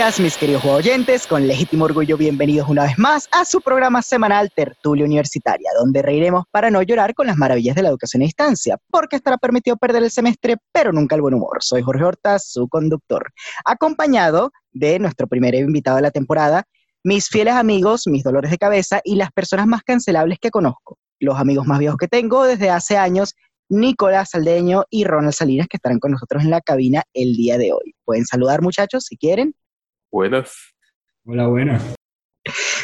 días, mis queridos oyentes. Con legítimo orgullo, bienvenidos una vez más a su programa semanal Tertulia Universitaria, donde reiremos para no llorar con las maravillas de la educación a distancia, porque estará permitido perder el semestre, pero nunca el buen humor. Soy Jorge Horta, su conductor, acompañado de nuestro primer invitado de la temporada, mis fieles amigos, mis dolores de cabeza y las personas más cancelables que conozco. Los amigos más viejos que tengo desde hace años Nicolás Saldeño y Ronald Salinas, que estarán con nosotros en la cabina el día de hoy. Pueden saludar, muchachos, si quieren. Buenas. Hola, buenas.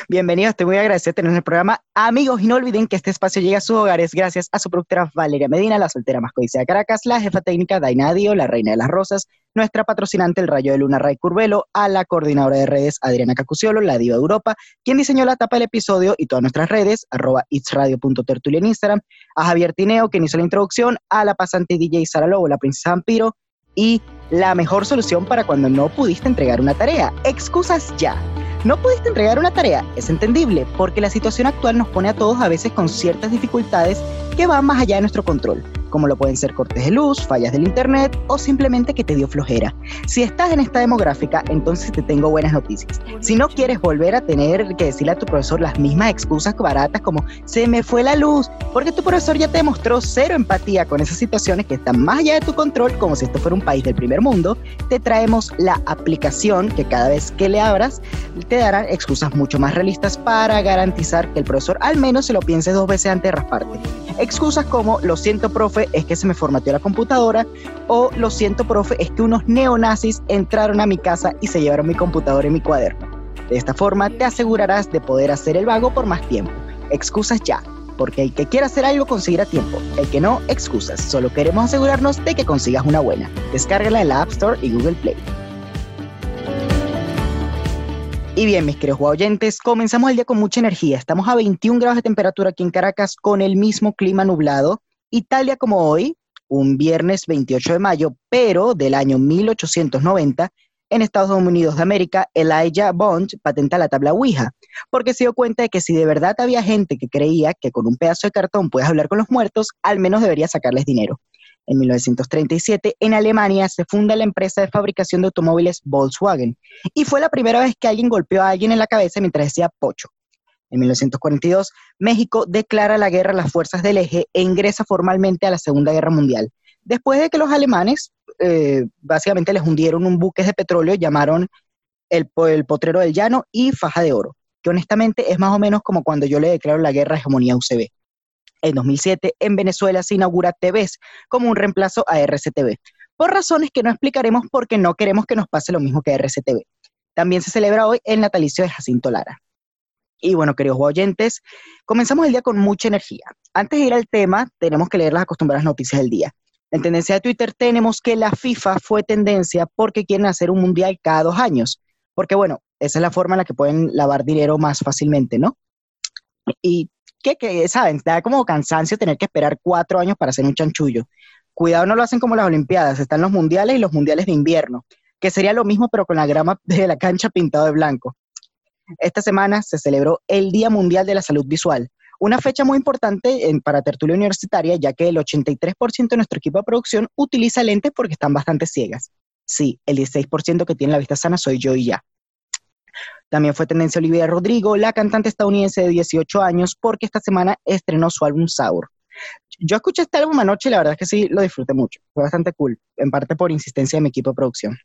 Bienvenidos, estoy muy agradecido de tener en el programa. Amigos, y no olviden que este espacio llega a sus hogares gracias a su productora Valeria Medina, la soltera más codiciada de Caracas, la jefa técnica Dainadio, la reina de las rosas, nuestra patrocinante El Rayo de Luna Ray Curvelo, a la coordinadora de redes Adriana Cacuciolo, la diva de Europa, quien diseñó la tapa del episodio y todas nuestras redes, arroba itsradio.tertulia en Instagram, a Javier Tineo, quien hizo la introducción, a la pasante DJ Sara Lobo, la princesa vampiro, y la mejor solución para cuando no pudiste entregar una tarea. Excusas ya no pudiste entregar una tarea, es entendible, porque la situación actual nos pone a todos a veces con ciertas dificultades que van más allá de nuestro control como lo pueden ser cortes de luz, fallas del internet o simplemente que te dio flojera. Si estás en esta demográfica, entonces te tengo buenas noticias. Si no quieres volver a tener que decirle a tu profesor las mismas excusas baratas como se me fue la luz, porque tu profesor ya te demostró cero empatía con esas situaciones que están más allá de tu control, como si esto fuera un país del primer mundo, te traemos la aplicación que cada vez que le abras te dará excusas mucho más realistas para garantizar que el profesor al menos se lo piense dos veces antes de rasparte. Excusas como, lo siento, profe, es que se me formateó la computadora, o lo siento, profe, es que unos neonazis entraron a mi casa y se llevaron mi computadora y mi cuaderno. De esta forma te asegurarás de poder hacer el vago por más tiempo. Excusas ya, porque el que quiera hacer algo conseguirá tiempo, el que no, excusas. Solo queremos asegurarnos de que consigas una buena. Descárgala en la App Store y Google Play. Y bien, mis queridos oyentes, comenzamos el día con mucha energía. Estamos a 21 grados de temperatura aquí en Caracas con el mismo clima nublado. Y tal día como hoy, un viernes 28 de mayo, pero del año 1890, en Estados Unidos de América, Elijah Bond patenta la tabla Ouija, porque se dio cuenta de que si de verdad había gente que creía que con un pedazo de cartón puedes hablar con los muertos, al menos debería sacarles dinero. En 1937, en Alemania, se funda la empresa de fabricación de automóviles Volkswagen y fue la primera vez que alguien golpeó a alguien en la cabeza mientras decía pocho. En 1942, México declara la guerra a las fuerzas del eje e ingresa formalmente a la Segunda Guerra Mundial. Después de que los alemanes eh, básicamente les hundieron un buque de petróleo, llamaron el, el Potrero del Llano y Faja de Oro, que honestamente es más o menos como cuando yo le declaro la guerra a Hegemonía UCB. En 2007, en Venezuela se inaugura TVs como un reemplazo a RCTV, por razones que no explicaremos porque no queremos que nos pase lo mismo que RCTV. También se celebra hoy el natalicio de Jacinto Lara. Y bueno, queridos oyentes, comenzamos el día con mucha energía. Antes de ir al tema, tenemos que leer las acostumbradas noticias del día. En tendencia de Twitter tenemos que la FIFA fue tendencia porque quieren hacer un mundial cada dos años. Porque bueno, esa es la forma en la que pueden lavar dinero más fácilmente, ¿no? Y que, ¿saben? Da como cansancio tener que esperar cuatro años para hacer un chanchullo. Cuidado, no lo hacen como las Olimpiadas, están los mundiales y los mundiales de invierno, que sería lo mismo pero con la grama de la cancha pintado de blanco. Esta semana se celebró el Día Mundial de la Salud Visual, una fecha muy importante en, para tertulia universitaria, ya que el 83% de nuestro equipo de producción utiliza lentes porque están bastante ciegas. Sí, el 16% que tiene la vista sana soy yo y ya. También fue tendencia Olivia Rodrigo, la cantante estadounidense de 18 años, porque esta semana estrenó su álbum Sour. Yo escuché este álbum anoche y la verdad es que sí lo disfruté mucho. Fue bastante cool, en parte por insistencia de mi equipo de producción.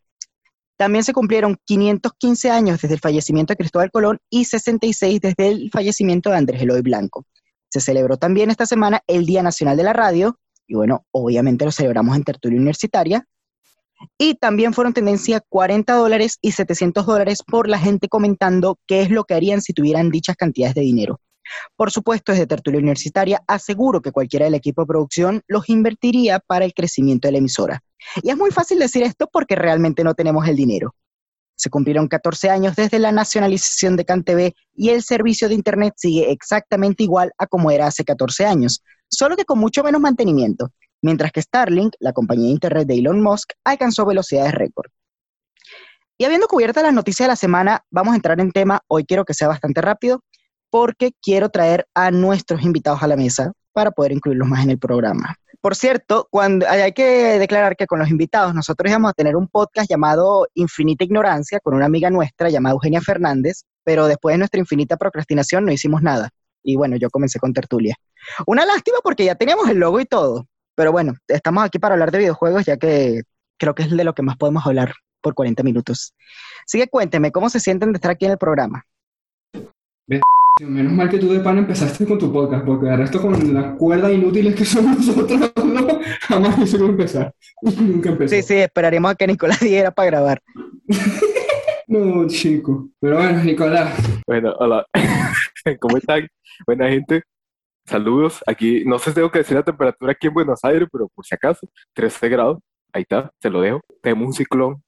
También se cumplieron 515 años desde el fallecimiento de Cristóbal Colón y 66 desde el fallecimiento de Andrés Eloy Blanco. Se celebró también esta semana el Día Nacional de la Radio, y bueno, obviamente lo celebramos en tertulia universitaria, y también fueron tendencia 40 dólares y 700 dólares por la gente comentando qué es lo que harían si tuvieran dichas cantidades de dinero. Por supuesto, desde Tertulia Universitaria aseguro que cualquiera del equipo de producción los invertiría para el crecimiento de la emisora. Y es muy fácil decir esto porque realmente no tenemos el dinero. Se cumplieron 14 años desde la nacionalización de CanTV y el servicio de Internet sigue exactamente igual a como era hace 14 años, solo que con mucho menos mantenimiento mientras que Starlink, la compañía de Internet de Elon Musk, alcanzó velocidades récord. Y habiendo cubierta las noticias de la semana, vamos a entrar en tema. Hoy quiero que sea bastante rápido porque quiero traer a nuestros invitados a la mesa para poder incluirlos más en el programa. por cierto, cuando hay que declarar que con los invitados nosotros íbamos a tener un podcast llamado Infinita Ignorancia con una amiga nuestra llamada Eugenia Fernández, pero después de nuestra infinita procrastinación no hicimos nada. Y bueno, yo comencé con tertulia. Una lástima porque ya teníamos el logo y todo. Pero bueno, estamos aquí para hablar de videojuegos ya que creo que es de lo que más podemos hablar por 40 minutos. Así que cuénteme, ¿cómo se sienten de estar aquí en el programa? Menos mal que tú de pan empezaste con tu podcast, porque de resto con las cuerdas inútiles que somos nosotros, no, jamás hicimos empezar. Nunca empezó. Sí, sí, esperaríamos a que Nicolás diera para grabar. no, chico. Pero bueno, Nicolás. Bueno, hola. ¿Cómo están? Buena gente. Saludos. Aquí, no sé si tengo que decir la temperatura aquí en Buenos Aires, pero por si acaso, 13 grados. Ahí está, se lo dejo. Tenemos un ciclón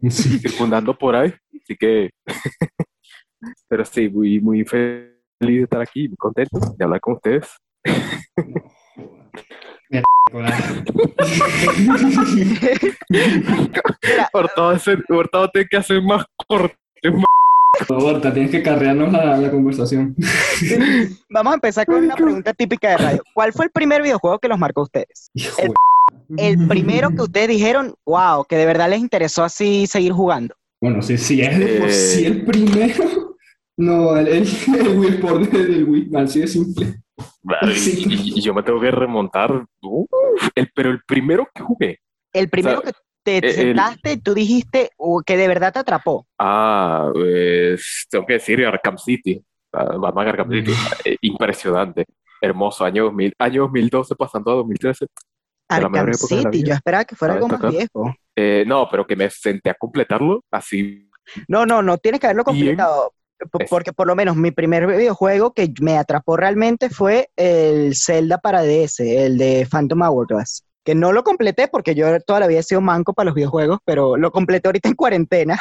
circundando por ahí, así que pero sí, muy, muy feliz de estar aquí, muy contento de hablar con ustedes. por todo ese, por todo tengo que hacer más corte. Por favor, te tienes que carrearnos la, la conversación. Vamos a empezar con una pregunta típica de radio. ¿Cuál fue el primer videojuego que los marcó a ustedes? El, el, primero que ustedes dijeron, wow, que de verdad les interesó así seguir jugando. Bueno, sí, sí, es de por sí el primero. No, el, el, el Wii Sport del Wii, así de simple. sí. y, y, yo me tengo que remontar, uh, el, pero el primero que jugué. El primero o sea, que te, te sentaste y tú dijiste uh, que de verdad te atrapó. Ah, pues tengo que decir Arkham City, Batman Arkham City, eh, impresionante, hermoso, año, 2000, año 2012 pasando a 2013. Arkham City, yo esperaba que fuera algo más viejo. Eh, no, pero que me senté a completarlo así. No, no, no tienes que haberlo completado. Porque por lo menos mi primer videojuego que me atrapó realmente fue el Zelda para DS, el de Phantom Hourglass. Que no lo completé porque yo toda la vida he sido manco para los videojuegos, pero lo completé ahorita en cuarentena.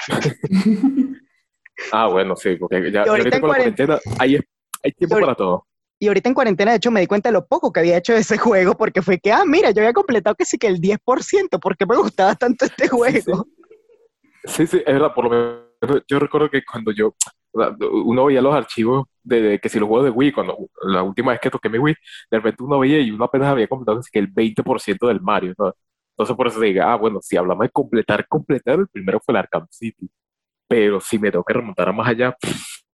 ah, bueno, sí, porque ya ahorita, ahorita con la cuarentena hay, hay tiempo para todo. Y ahorita en cuarentena, de hecho, me di cuenta de lo poco que había hecho de ese juego, porque fue que, ah, mira, yo había completado que sí que el 10%, porque me gustaba tanto este juego. Sí, sí, sí es verdad, por lo menos yo recuerdo que cuando yo uno veía los archivos de, que si los juegos de Wii, cuando la última vez que toqué mi Wii, de repente uno veía y uno apenas había completado que el 20% del Mario, ¿no? Entonces por eso diga, ah, bueno, si hablamos de completar, completar, el primero fue el Arkham City, pero si me tengo que remontar a más allá,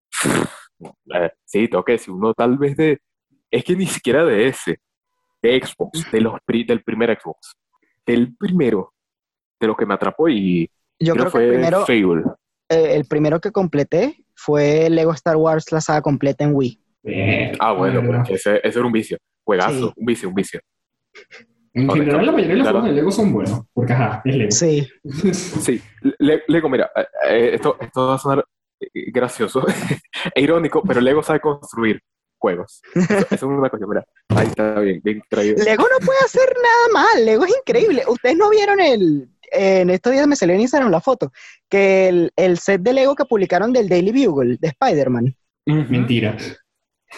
eh, sí, tengo que decir, uno tal vez de, es que ni siquiera de ese, de Xbox, de los, del primer Xbox, del primero, de lo que me atrapó y yo creo, que fue el primero, Fable. Eh, el primero que completé fue Lego Star Wars la saga completa en Wii. Ah, bueno, ese, ese, era un vicio. Juegazo, sí. un vicio, un vicio. En general, la mayoría de los claro. juegos de Lego son buenos, porque ajá, es Lego. Sí. sí, Le Lego, mira, eh, esto, esto va a sonar gracioso e irónico, pero Lego sabe construir juegos. Eso, eso es una cosa, mira. Ahí está bien, bien traído. Lego no puede hacer nada mal, Lego es increíble. Ustedes no vieron el, en estos días me salió en Instagram la foto, que el, el, set de Lego que publicaron del Daily Bugle, de Spider-Man. Mentira.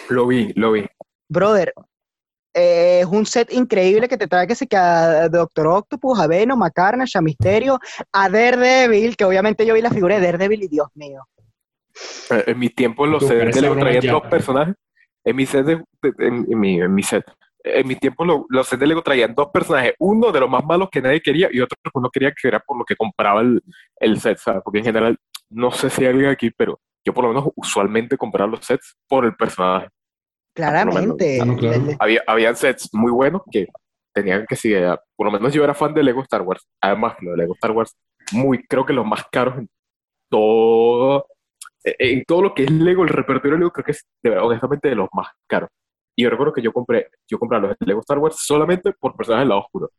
Lo vi, lo vi. Brother, eh, es un set increíble que te trae que se a Doctor Octopus, a Venom, a Carnage, a Misterio, a Daredevil, que obviamente yo vi la figura de Daredevil y Dios mío. Eh, en mi tiempo los sets de Lego traían dos personajes. En mi set, de, en, en, mi, en mi set en mi tiempo lo, los sets de Lego traían dos personajes, uno de los más malos que nadie quería y otro que uno quería que era por lo que compraba el, el set, ¿sabes? Porque en general, no sé si hay alguien aquí, pero yo por lo menos usualmente compraba los sets por el personaje. Claramente. Menos, claro. Había, habían sets muy buenos que tenían que seguir, por lo menos yo era fan de Lego Star Wars, además lo de Lego Star Wars, muy, creo que los más caros en todo, en todo lo que es Lego, el repertorio de Lego, creo que es de verdad, honestamente de los más caros. Y yo recuerdo que yo compré, yo compré los Lego Star Wars solamente por personajes del lado oscuro.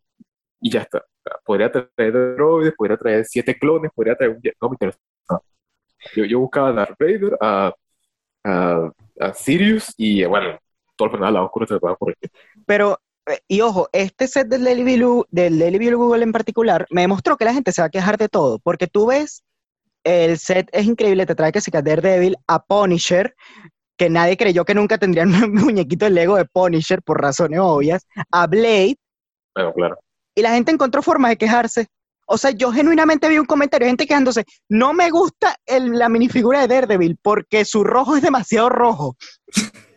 Y ya está. Podría traer droides, podría traer siete clones, podría traer un... No me interesa. Yo, yo buscaba a Darth Vader, a, a, a Sirius y bueno, todo el personaje del lado oscuro se puede ocurrir. Pero, y ojo, este set del Daily Blue, del Daily Blue Google en particular, me demostró que la gente se va a quejar de todo, porque tú ves el set es increíble, te trae que se cae Daredevil, a Punisher, que nadie creyó que nunca tendrían un muñequito de Lego de Punisher por razones obvias, a Blade. Bueno, claro. Y la gente encontró formas de quejarse. O sea, yo genuinamente vi un comentario de gente quejándose, no me gusta el, la minifigura de Daredevil porque su rojo es demasiado rojo.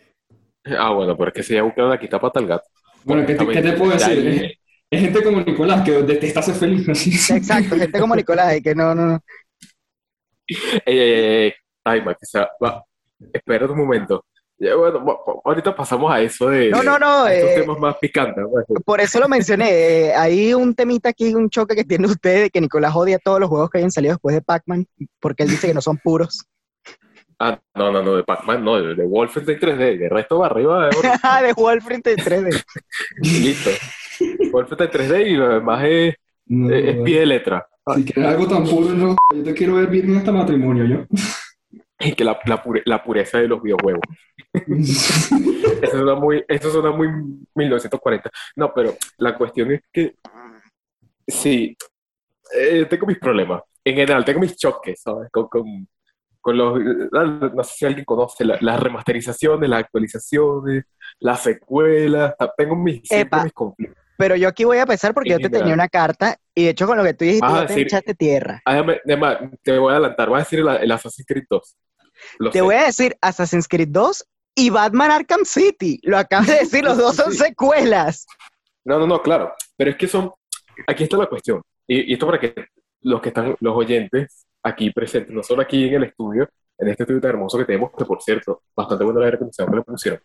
Ah, bueno, pero es que se ya buscado la quita pata al gato. Bueno, ¿qué te, qué te puedo decir? Ya, Es, es gente como Nicolás que detesta ser feliz. Exacto, gente como Nicolás, y que no, no, no. Ey, sea, va, espera un momento. Ya, bueno, ahorita pasamos a eso de, No, no, no, estos eh, temas más picantes. pues. Por eso lo mencioné. eh, hay un temita aquí, un choque que tiene usted de que Nicolás odia todos los juegos que hayan salido después de Pac-Man, porque él dice que no son puros. Ah, no, no, no, de Pac-Man, no, de, de Wolfenstein 3D, de resto va arriba, de Ah, de Wolfenstein en 3D. listo. Wolfenstein 3D y lo demás es, No, es, es pie de letra. Si quieres algo tan puro, no. Yo te quiero ver virgen hasta matrimonio, yo. Y que la, la, pure- la pureza de los videojuegos. Eso suena muy, eso suena muy 1940. No, pero la cuestión es que sí, eh, tengo mis problemas. En general, tengo mis choques, ¿sabes? Con, con, con los, no sé si alguien conoce la- las remasterizaciones, las actualizaciones, las secuelas. Tengo mis, mis conflictos. Pero yo aquí voy a empezar porque yo te tenía una carta y de hecho con lo que tú dijiste ya te echaste tierra. Déjame- además, te voy a adelantar, voy a decir el, el Assassin's Creed 2. Lo Te sé. voy a decir Assassin's Creed 2 y Batman Arkham City. Lo acabas de decir, los dos son secuelas. No, no, no, claro. Pero es que son. Aquí está la cuestión. Y, y esto para que los que están, los oyentes aquí presentes, no solo aquí en el estudio, en este estudio tan hermoso que tenemos, que por cierto, bastante buena la reconocimiento que le pusieron.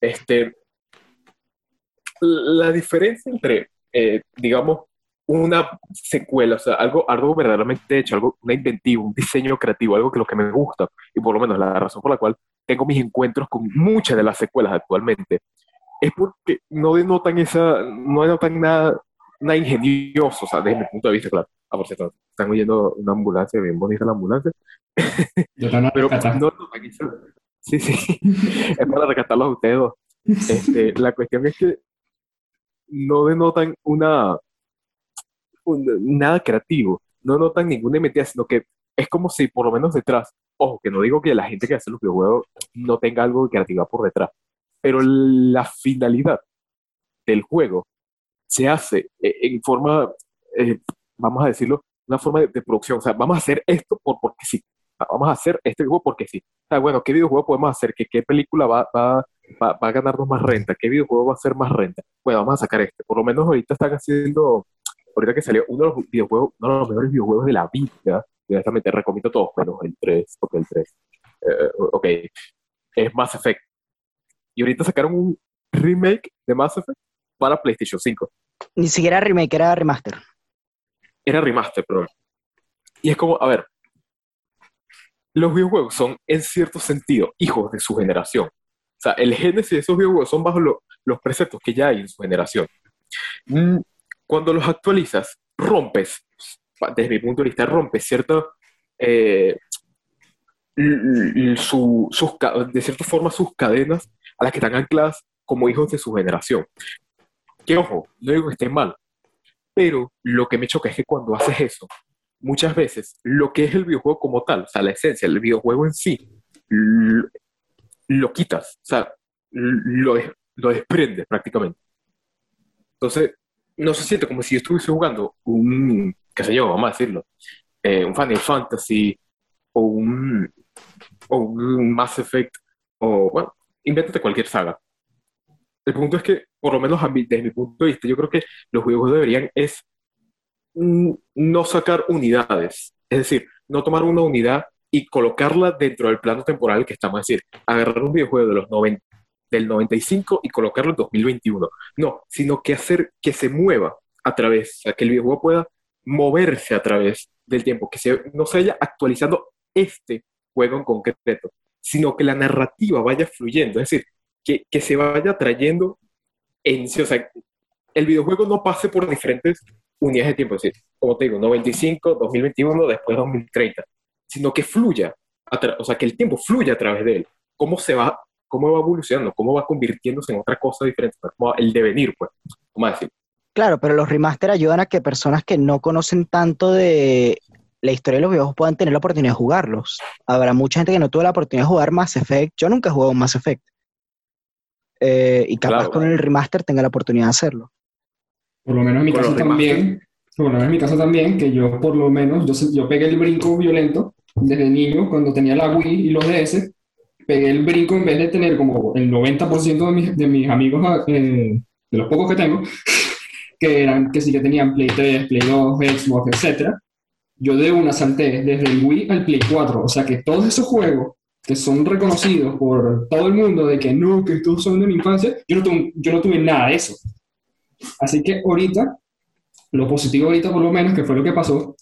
Este, la diferencia entre, eh, digamos, una secuela, o sea, algo, algo verdaderamente hecho, algo, una inventiva, un diseño creativo, algo que lo que me gusta, y por lo menos la razón por la cual tengo mis encuentros con muchas de las secuelas actualmente, es porque no denotan esa, no denotan nada, nada ingenioso, o sea, desde mi punto de vista, claro. Ah, por cierto, están oyendo una ambulancia, bien bonita la ambulancia, pero no esa- Sí, sí, es para rescatarlos a ustedes dos. Este, la cuestión es que no denotan una, un- nada creativo, no notan ninguna inventiva, sino que es como si por lo menos detrás, ojo, que no digo que la gente que hace los videojuegos no tenga algo de creatividad por detrás, pero la finalidad del juego se hace eh, en forma, eh, vamos a decirlo, una forma de, producción, o sea, vamos a hacer esto por, porque sí, vamos a hacer este juego porque sí. O sea, bueno, ¿qué videojuego podemos hacer? ¿Qué, qué película va, va, va, va a ganarnos más renta? ¿Qué videojuego va a hacer más renta? Bueno, vamos a sacar este. Por lo menos ahorita están haciendo, ahorita que salió uno de los videojuegos, uno de los mejores videojuegos de la vida, y honestamente recomiendo todos, menos el 3, porque el 3, eh, ok, es Mass Effect. Y ahorita sacaron un remake de Mass Effect para PlayStation 5. Ni siquiera remake, era remaster. Era remaster, perdón. Y es como, a ver, los videojuegos son en cierto sentido hijos de su generación. Sea, el génesis de esos videojuegos son bajo lo- los preceptos que ya hay en su generación. Mm, Cuando los actualizas, rompes, desde mi punto de vista, rompes cierta, eh, su- sus, de cierta forma sus cadenas a las que están ancladas como hijos de su generación. Que ojo, no digo que esté mal, pero lo que me choca es que cuando haces eso, muchas veces lo que es el videojuego como tal, o sea, la esencia, el videojuego en sí, lo, quitas, o sea, lo, lo desprendes prácticamente. Entonces, no se siente como si yo estuviese jugando un, qué sé yo, vamos a decirlo, eh, un Final Fantasy o un, o un Mass Effect o, bueno, invéntate cualquier saga. El punto es que, por lo menos a mí, desde mi punto de vista, yo creo que los videojuegos deberían es mm, no sacar unidades, es decir, no tomar una unidad y colocarla dentro del plano temporal que estamos, es decir, agarrar un videojuego de los 90, del 95 y colocarlo en 2021. No, sino que hacer que se mueva a través, o sea, que el videojuego pueda moverse a través del tiempo, que se, no se vaya actualizando este juego en concreto, sino que la narrativa vaya fluyendo, es decir, que, que se vaya trayendo en sí, o sea, el videojuego no pase por diferentes unidades de tiempo, es decir, como te digo, 95, 2021, después 2030, sino que fluya, o sea, que el tiempo fluya a través de él. ¿Cómo se va, cómo va evolucionando, cómo va convirtiéndose en otra cosa diferente, como el devenir, pues, a decir. Claro, pero los remaster ayudan a que personas que no conocen tanto de la historia de los videojuegos puedan tener la oportunidad de jugarlos. Habrá mucha gente que no tuvo la oportunidad de jugar Mass Effect. Yo nunca he jugado Mass Effect. Eh, y capaz Claro, con el remaster tenga la oportunidad de hacerlo. Por lo menos en mi caso también, por lo menos en mi caso también, que yo por lo menos, yo, yo pegué el brinco violento desde niño, cuando tenía la Wii y los DS, pegué el brinco en vez de tener como el 90% de mis, de mis amigos eh, de los pocos que tengo, que eran, que sí que tenían Play 3, Play 2, Xbox, etc. Yo de una salté desde el Wii al Play 4, o sea que todos esos juegos que son reconocidos por todo el mundo de que no, que estos son de mi infancia, yo no, tuve, yo no tuve nada de eso. Así que ahorita, lo positivo ahorita por lo menos, que fue lo que pasó,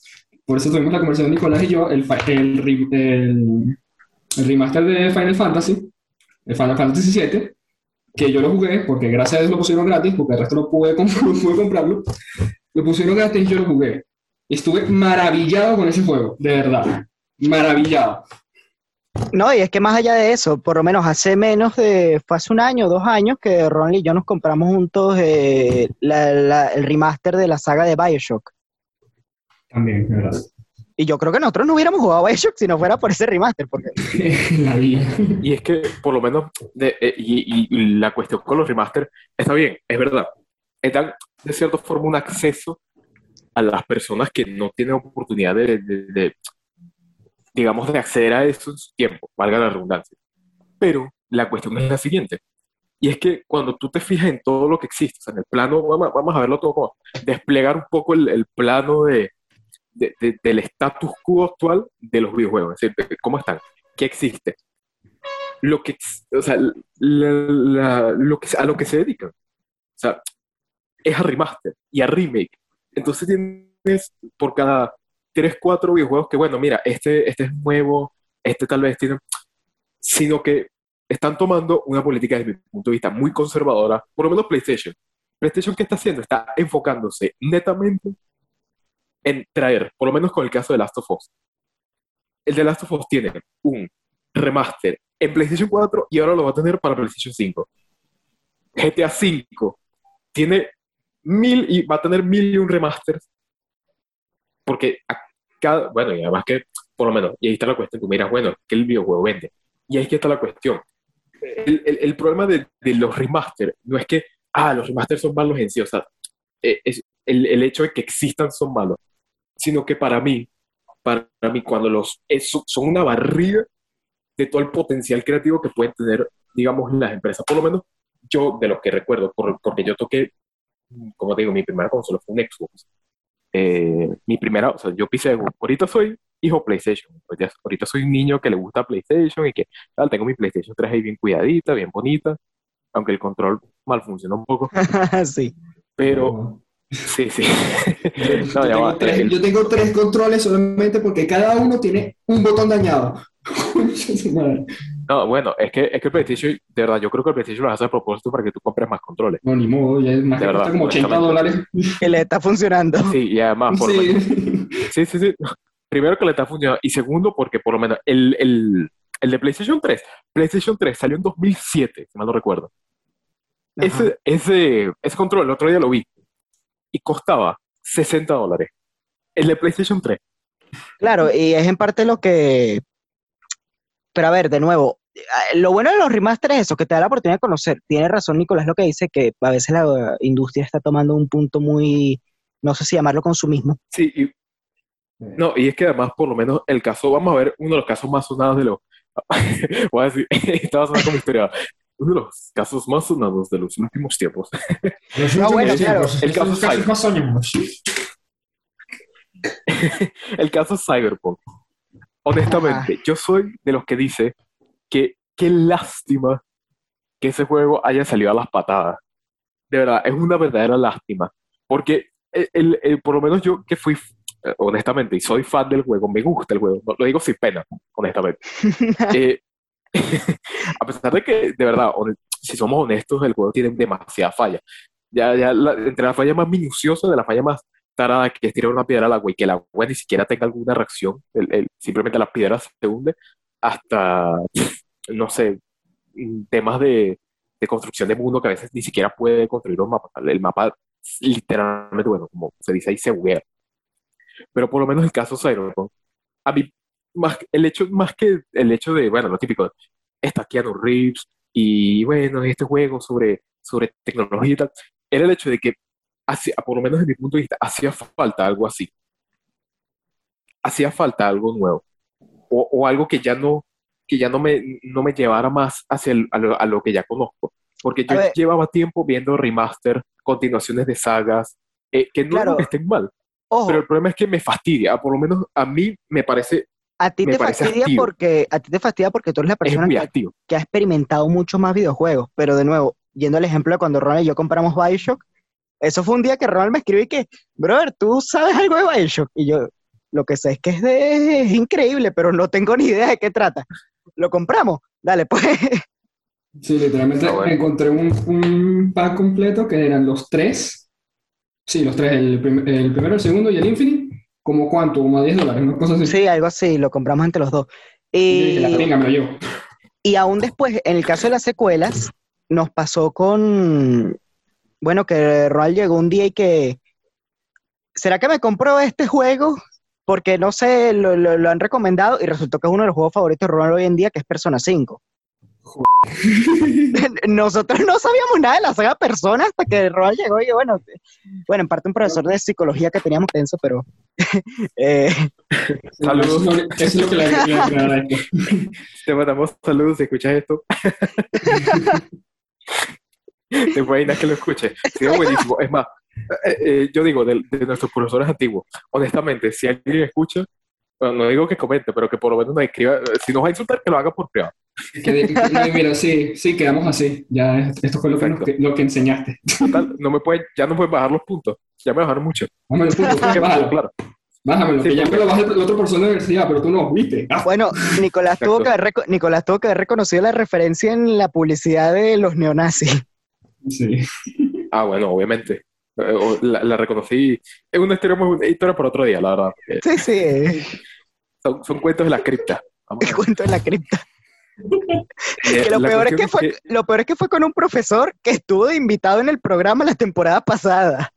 por eso tuvimos la conversación Nicolás y yo, el, el, el, el remaster de Final Fantasy, el Final Fantasy VII, que yo lo jugué, porque gracias a Dios lo pusieron gratis, porque el resto no pude, pude comprarlo, lo pusieron gratis y yo lo jugué. Estuve maravillado con ese juego, de verdad, maravillado. No, y es que más allá de eso, por lo menos hace menos de, fue hace un año, dos años, que Ron y yo nos compramos juntos eh, el remaster de la saga de Bioshock. También, verdad. Y yo creo que nosotros no hubiéramos jugado Bioshock si no fuera por ese remaster. Porque... y es que, por lo menos, eh, y, la cuestión con los remaster está bien, es verdad. Dan, de cierta forma, un acceso a las personas que no tienen oportunidad de, digamos, de acceder a esos tiempos, valga la redundancia. Pero la cuestión es la siguiente. Y es que cuando tú te fijas en todo lo que existe, o sea, en el plano, vamos, vamos a verlo todo como desplegar un poco el, el plano de, del status quo actual de los videojuegos. Es decir, ¿cómo están? ¿Qué existe? Lo que, o sea, lo que, a lo que se dedican. O sea, es a remaster y a remake. Entonces tienes por cada 3, 4 videojuegos que, bueno, mira, este, este es nuevo, este tal vez tiene... Sino que están tomando una política desde mi punto de vista muy conservadora, por lo menos PlayStation. PlayStation, ¿qué está haciendo? Está enfocándose netamente en traer, por lo menos con el caso de Last of Us. El de Last of Us tiene un remaster en PlayStation 4 y ahora lo va a tener para PlayStation 5. GTA 5 tiene mil y va a tener mil y un remasters porque cada, bueno, y además que, por lo menos, y ahí está la cuestión, tú miras, bueno, que el videojuego vende. Y ahí está la cuestión. El, el, problema de, de, los remasters no es que, ah, los remasters son malos en sí, o sea, eh, es, el, el hecho de que existan son malos sino que para mí, para mí, cuando los son una barriga de todo el potencial creativo que pueden tener, digamos, las empresas. Por lo menos yo, de lo que recuerdo, porque yo toqué, como te digo, mi primera consola fue un Xbox. Eh, mi primera, o sea, yo pisé, ahorita soy hijo PlayStation, pues ahorita soy un niño que le gusta PlayStation y que tal, tengo mi PlayStation 3 ahí bien cuidadita, bien bonita, aunque el control mal funciona un poco. sí. Pero, Sí, sí. Yo, tengo tres, controles solamente porque cada uno tiene un botón dañado. no, bueno, es que, es que el PlayStation, de verdad, yo creo que el PlayStation lo hace a propósito para que tú compres más controles. No, ni modo, ya es más de que verdad, como 80 dólares. Que le está funcionando. Sí, y además, por sí. sí, sí, sí. Primero que le está funcionando, y segundo porque por lo menos el, el, el de PlayStation 3, PlayStation 3 salió en 2007, si mal no recuerdo. Ese, ese, ese control, el otro día lo vi, y costaba 60 dólares. El de PlayStation 3. Claro, y es en parte lo que... Pero a ver, de nuevo, eh, lo bueno de los remasteres es eso, que te da la oportunidad de conocer. Tiene razón Nicolás lo que dice, que a veces la industria está tomando un punto muy, no sé si llamarlo consumismo. Sí, y, no, y es que además, por lo menos, el caso, vamos a ver uno de los casos más sonados de los, voy a decir, estaba sonando como historia, uno de los casos más sonados de los últimos tiempos. no, bueno, claro. El caso, el caso Cyberpunk. Honestamente, yo soy de los que dice que qué lástima que ese juego haya salido a las patadas. De verdad, es una verdadera lástima. Porque el, por lo menos yo que fui, eh, honestamente, y soy fan del juego, me gusta el juego, lo digo sin pena, honestamente. eh, a pesar de que, de verdad, si somos honestos, el juego tiene demasiada falla. Ya, ya entre la falla más minuciosa de la falla más tarada, que es tirar una piedra al agua y que el agua ni siquiera tenga alguna reacción, simplemente la piedra se hunde, hasta, no sé, temas de, de, construcción de mundo que a veces ni siquiera puede construir un mapa. El mapa, literalmente, bueno, como se dice ahí, se buguea. Pero por lo menos el caso Cyberpunk, a mí más, el hecho, más que el hecho de, bueno, lo típico, está Keanu Reeves y bueno, este juego sobre, sobre tecnología y tal, era el hecho de que, hacía, por lo menos desde mi punto de vista, hacía falta algo así. Hacía falta algo nuevo. O, algo que ya no, que ya no me, no me llevara más hacia a, lo, que ya conozco. Porque yo llevaba tiempo viendo remaster, continuaciones de sagas, eh, que no claro. estén mal. Pero el problema es que me fastidia, por lo menos a mí me parece a ti te fastidia porque a ti te fastidia porque tú eres la persona que, que, ha experimentado mucho más videojuegos, pero de nuevo, yendo al ejemplo de cuando Ronald y yo compramos BioShock, eso fue un día que Ronald me escribió y que, brother, ¿tú sabes algo de BioShock? Y yo, lo que sé es que es, de, es increíble, pero no tengo ni idea de qué trata. ¿Lo compramos? Dale, pues. Sí, literalmente encontré un, un, pack completo que eran los tres. Sí, los tres, el, el, primero, el segundo y el Infinite. ¿Como cuánto? ¿Como a 10 dólares? ¿Una cosa así? Sí, algo así, lo compramos entre los dos. Y, la lo aún después, en el caso de las secuelas, nos pasó con, bueno, que Roal llegó un día y que, ¿será que me compró este juego? Porque no sé, lo, lo, han recomendado y resultó que es uno de los juegos favoritos de Roal hoy en día, que es Persona 5. Nosotros no sabíamos nada de la saga Persona hasta que Roal llegó y bueno, bueno, en parte un profesor de psicología que teníamos tenso, pero... eh, saludos. Eso es lo que le, Te mandamos saludos si escuchas esto. Te imaginas que lo escuche. Sí, buenísimo. Es más, eh, eh, yo digo, de, de, nuestros profesores antiguos, honestamente, si alguien escucha, no digo que comente, pero que por lo menos nos escriba, si nos va a insultar, que lo haga por privado. Que, mira, sí, sí, quedamos así. Ya, esto fue lo que, lo que enseñaste. no me puede, ya no puedes bajar los puntos. Ya me bajaron mucho. Bájame los puntos, bájalo. Claro. Bájamelo, que ya me lo bajé el otro persona de la universidad, pero tú no, ¿viste? Ah. Bueno, Nicolás tuvo, que haber, Nicolás tuvo que haber reconocido la referencia en la publicidad de los neonazis. Sí. Ah, bueno, obviamente. Eh, la, reconocí. Es una historia muy historia por otro día, la verdad. Sí, sí. Son, cuentos de la cripta. El cuento de la cripta. Lo, peor es que fue, lo peor es que fue con un profesor que estuvo invitado en el programa la temporada pasada.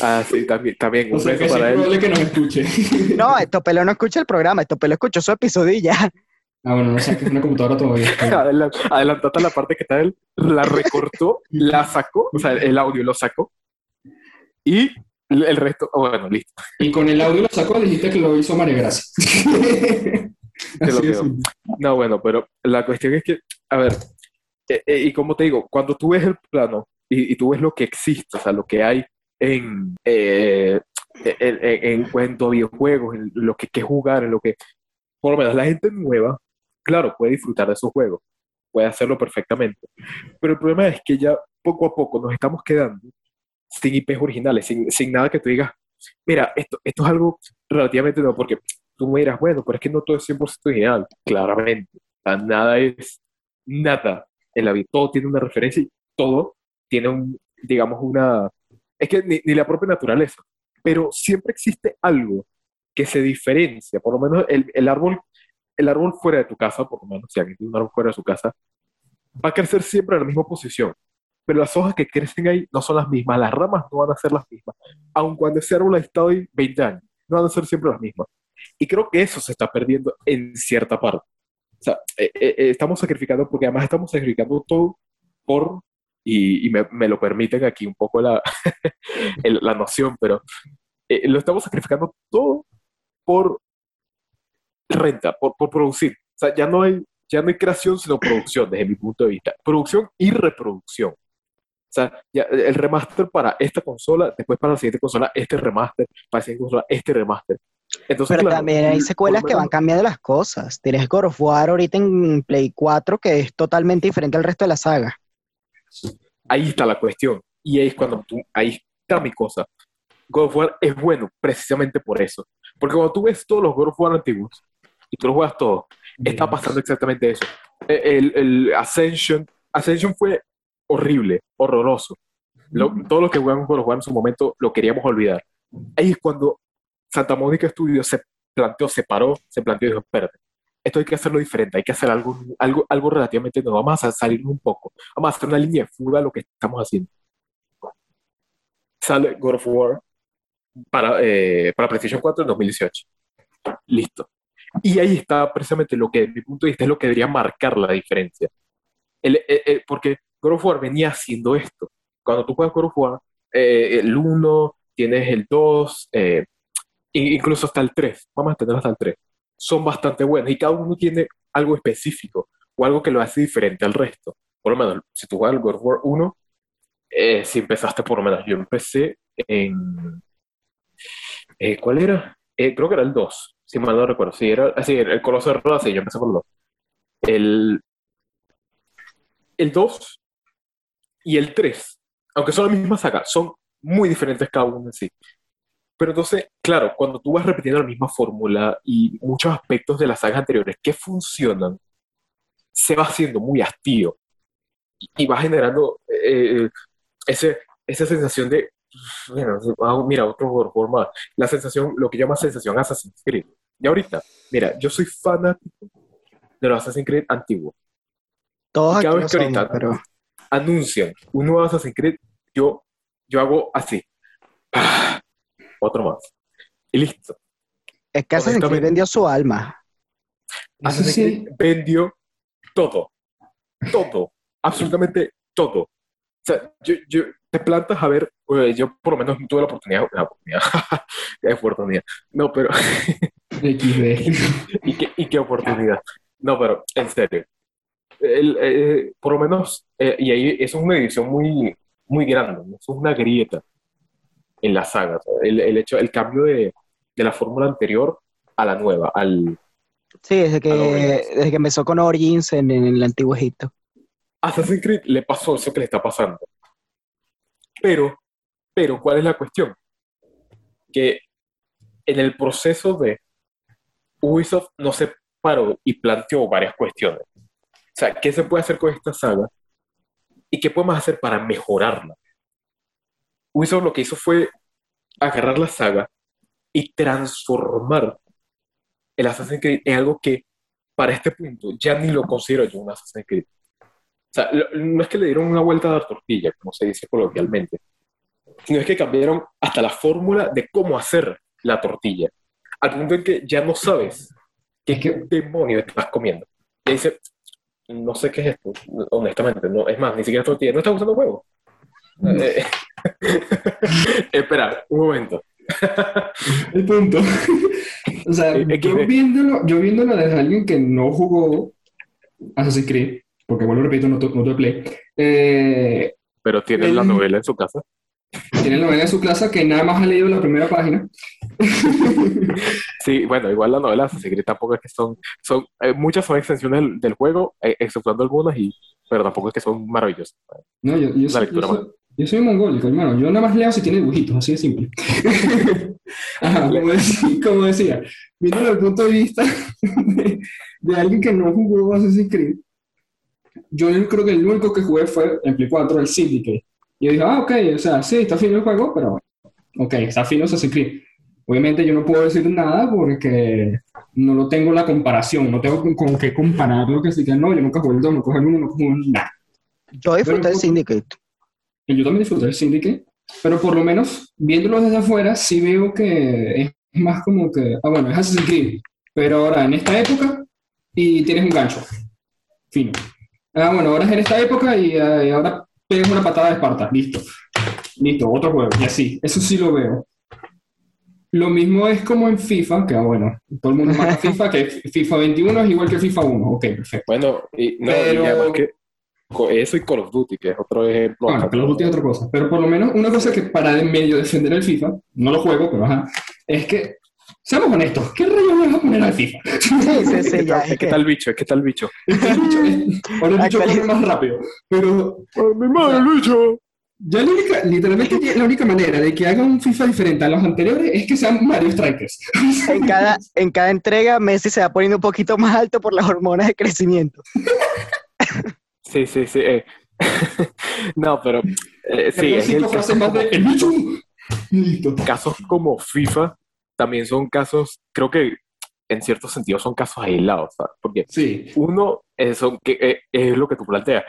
Ah, sí, también, también. O sea, que para él. que nos escuche. No, Estopelo no escucha el programa, Estopelo escuchó su episodio y ya. Ah, bueno, no saques una computadora todavía. adelantate la parte que está él, la recortó, la sacó, o sea, el audio lo sacó y el resto, oh, bueno, listo. Y con el audio lo sacó, dijiste que lo hizo María Gracia. no, bueno, pero la cuestión es que, a ver, eh, eh, y como te digo, cuando tú ves el plano y, tú ves lo que existe, o sea, lo que hay en, eh, en, en, cuanto a videojuegos, en lo que hay que jugar, en lo que, por lo menos la gente nueva claro, puede disfrutar de esos juegos, puede hacerlo perfectamente. Pero el problema es que ya poco a poco nos estamos quedando sin IPs originales, sin, sin nada que tú digas, mira, esto, esto es algo relativamente nuevo, porque tú me dirás, bueno, pero es que no todo es 100% original, claramente. nada es nada en la vida, todo tiene una referencia y todo tiene un, digamos, una... Es que ni, ni la propia naturaleza, pero siempre existe algo que se diferencia, por lo menos el, el árbol el árbol fuera de tu casa, por lo menos si alguien tiene un árbol fuera de su casa, va a crecer siempre en la misma posición. Pero las hojas que crecen ahí no son las mismas, las ramas no van a ser las mismas. Aun cuando ese árbol ha estado ahí 20 años, no van a ser siempre las mismas. Y creo que eso se está perdiendo en cierta parte. O sea, eh, eh, eh, estamos sacrificando, porque además estamos sacrificando todo por, y, me, lo permiten aquí un poco la, la noción, pero lo estamos sacrificando todo por renta, por, por producir. O sea, ya no, hay, ya no hay creación, sino producción, desde mi punto de vista. Producción y reproducción. O sea, ya, el remaster para esta consola, después para la siguiente consola, este remaster, para la siguiente consola, este remaster. Entonces, Pero también hay secuelas que van cambiando las cosas. Tienes God of War ahorita en Play 4 que es totalmente diferente al resto de la saga. Ahí está la cuestión. Y ahí es cuando tú, ahí está mi cosa. God of War es bueno precisamente por eso. Porque cuando tú ves todos los God of War antiguos, y tú lo juegas todo, está pasando exactamente eso. E, el, el Ascension, Ascension fue horrible, horroroso. todo lo que jugamos con los juegos en su momento lo queríamos olvidar. Ahí es cuando Santa Mónica Studios se planteó, se paró, se planteó y dijo, espérate, esto hay que hacerlo diferente, hay que hacer algo, algo, algo relativamente nuevo, vamos a salir un poco, vamos a hacer una línea de fuga a lo que estamos haciendo. Sale God of War para, eh, para PlayStation 4 en 2018. Listo. Y ahí está precisamente lo que, desde mi punto de vista, es lo que debería marcar la diferencia. El, porque God of War venía haciendo esto. Cuando tú juegas God of War, eh, el 1, tienes el 2, eh, incluso hasta el 3, vamos a tener hasta el 3, son bastante buenos y cada uno tiene algo específico o algo que lo hace diferente al resto. por lo menos, si tú juegas el God of War 1, eh, si empezaste por lo menos, yo empecé en... eh, ¿cuál era? Eh, creo que era el 2, si mal no recuerdo. Sí, era así, el Coloso de Rodas, sí, yo empecé por el 2. El, el 2 y el 3, aunque son la misma saga, son muy diferentes cada uno en sí. Pero entonces, claro, cuando tú vas repitiendo la misma fórmula y muchos aspectos de las sagas anteriores que funcionan, se va haciendo muy hastío y, va generando eh, ese, esa sensación de, bueno, ah, mira, otro War más. La sensación, lo que llama sensación Assassin's Creed. Y ahorita, mira, yo soy fanático de los Assassin's Creed antiguos. Todos Cada aquí vez que somos, ahorita pero anuncian un nuevo Assassin's Creed, yo, yo hago así. Ah, otro más. Y listo. es que Assassin's Creed vendió su alma. Assassin's sí. Creed vendió todo. Todo. Absolutamente todo. O sea, yo, yo te plantas a ver, eh, yo por lo menos tuve la oportunidad, la oportunidad, qué oportunidad. No, pero. ¿y qué, y qué oportunidad? No, pero, en serio. El, eh, por lo menos, eh, y ahí eso es una división muy, muy grande, ¿no? Eso es una grieta en la saga. o sea, el, el hecho, el cambio de, de la fórmula anterior a la nueva, al, Sí, desde que, desde que empezó con Origins en, en el antiguo Egipto. Assassin's Creed le pasó eso que le está pasando. Pero, pero, ¿cuál es la cuestión? Que en el proceso de Ubisoft no se paró y planteó varias cuestiones. O sea, ¿qué se puede hacer con esta saga? ¿Y qué podemos hacer para mejorarla? Ubisoft lo que hizo fue agarrar la saga y transformar el Assassin's Creed en algo que para este punto ya ni lo considero yo un Assassin's Creed. O sea, no es que le dieron una vuelta a la tortilla, como se dice coloquialmente, sino es que cambiaron hasta la fórmula de cómo hacer la tortilla, al punto en que ya no sabes qué que- demonio estás comiendo. Y dice, no sé qué es esto, honestamente, no, es más, ni siquiera tortilla, no estás usando huevo. Eh, espera, un momento. El punto. o sea, Eh, yo XD. viéndolo, yo viéndolo desde alguien que no jugó Assassin's Creed, porque vuelvo repito, no, no tuve Play, eh, Pero tienen la El- novela en su casa. tiene la novela en su clase que nada más ha leído la primera página. Sí, bueno, igual la novela de Assassin's Creed tampoco es que son, son eh, muchas son extensiones del, del juego, eh, exceptuando algunas, y, pero tampoco es que son maravillosas. No, yo, yo, soy, yo, soy, yo soy mongólico, hermano. Yo nada más leo si tiene dibujitos, así de simple. Ajá, como decía, como decía, desde el punto de vista de, de alguien que no jugó Assassin's Creed, yo creo que el único que jugué fue en Play 4, el Syndicate. Y yo dije, ah, ok, o sea, sí, está fino el juego, pero ok, está fino Assassin's Creed. Obviamente yo no puedo decir nada porque no lo tengo la comparación, no tengo con, con qué compararlo, que sí que no, yo nunca jugué el 2, nunca jugué el 1, nunca jugué el nada. Yo disfruté del Syndicate. Y yo también disfruté del Syndicate, pero por lo menos viéndolo desde afuera, sí veo que es más como que, ah, bueno, es Assassin's Creed, pero ahora en esta época y tienes un gancho. Fino. Ah, bueno, ahora es en esta época y, ah, y ahora pegas una patada de Esparta. Listo. Listo, otro juego. Y así. Eso sí lo veo. Lo mismo es como en FIFA, que ah, bueno, todo el mundo mata FIFA, que FIFA 21 es igual que FIFA 1. Ok, perfecto. Bueno, y, no, Pero- y que eso y Call of Duty, que es otro ejemplo. Bueno, Call of Duty es otra cosa. Pero por lo menos una cosa que para de medio defender el FIFA, no lo juego, pero ajá, es que, seamos honestos, ¿qué rayos vas a poner al FIFA? Sí, sí, Es sí, que ya. tal- es es que que- tal bicho, es que tal bicho. El bicho es- ahora el bicho Actualiza- corre más rápido. Pero ¡Mi madre, el bicho! Ya la única, literalmente la única manera de que haga un FIFA diferente a los anteriores es que sean Mario Strikers. en, cada, en cada entrega Messi se va poniendo un poquito más alto por las hormonas de crecimiento. Sí, sí, sí. eh. no, pero eh, sí, es el caso más de casos como FIFA también son casos, creo que en cierto sentido son casos aislados, ¿sabes? Porque Sí. uno, eso que, eh, es lo que tú planteas.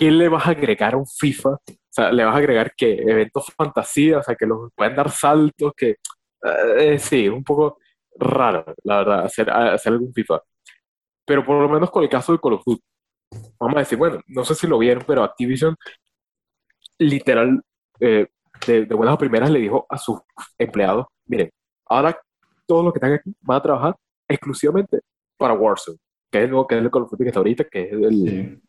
¿Qué le vas a agregar a un FIFA? O sea, le vas a agregar que eventos fantasía, o sea, que los pueden dar saltos, que eh, sí, un poco raro, la verdad, hacer, algún FIFA. Pero por lo menos con el caso de Call of Duty, vamos a decir, bueno, no sé si lo vieron, pero Activision literal, eh, de, de buenas primeras le dijo a sus empleados, miren, ahora todos los que están aquí van a trabajar exclusivamente para Warzone, que es el nuevo, que es el Call of Duty que está ahorita, que es el.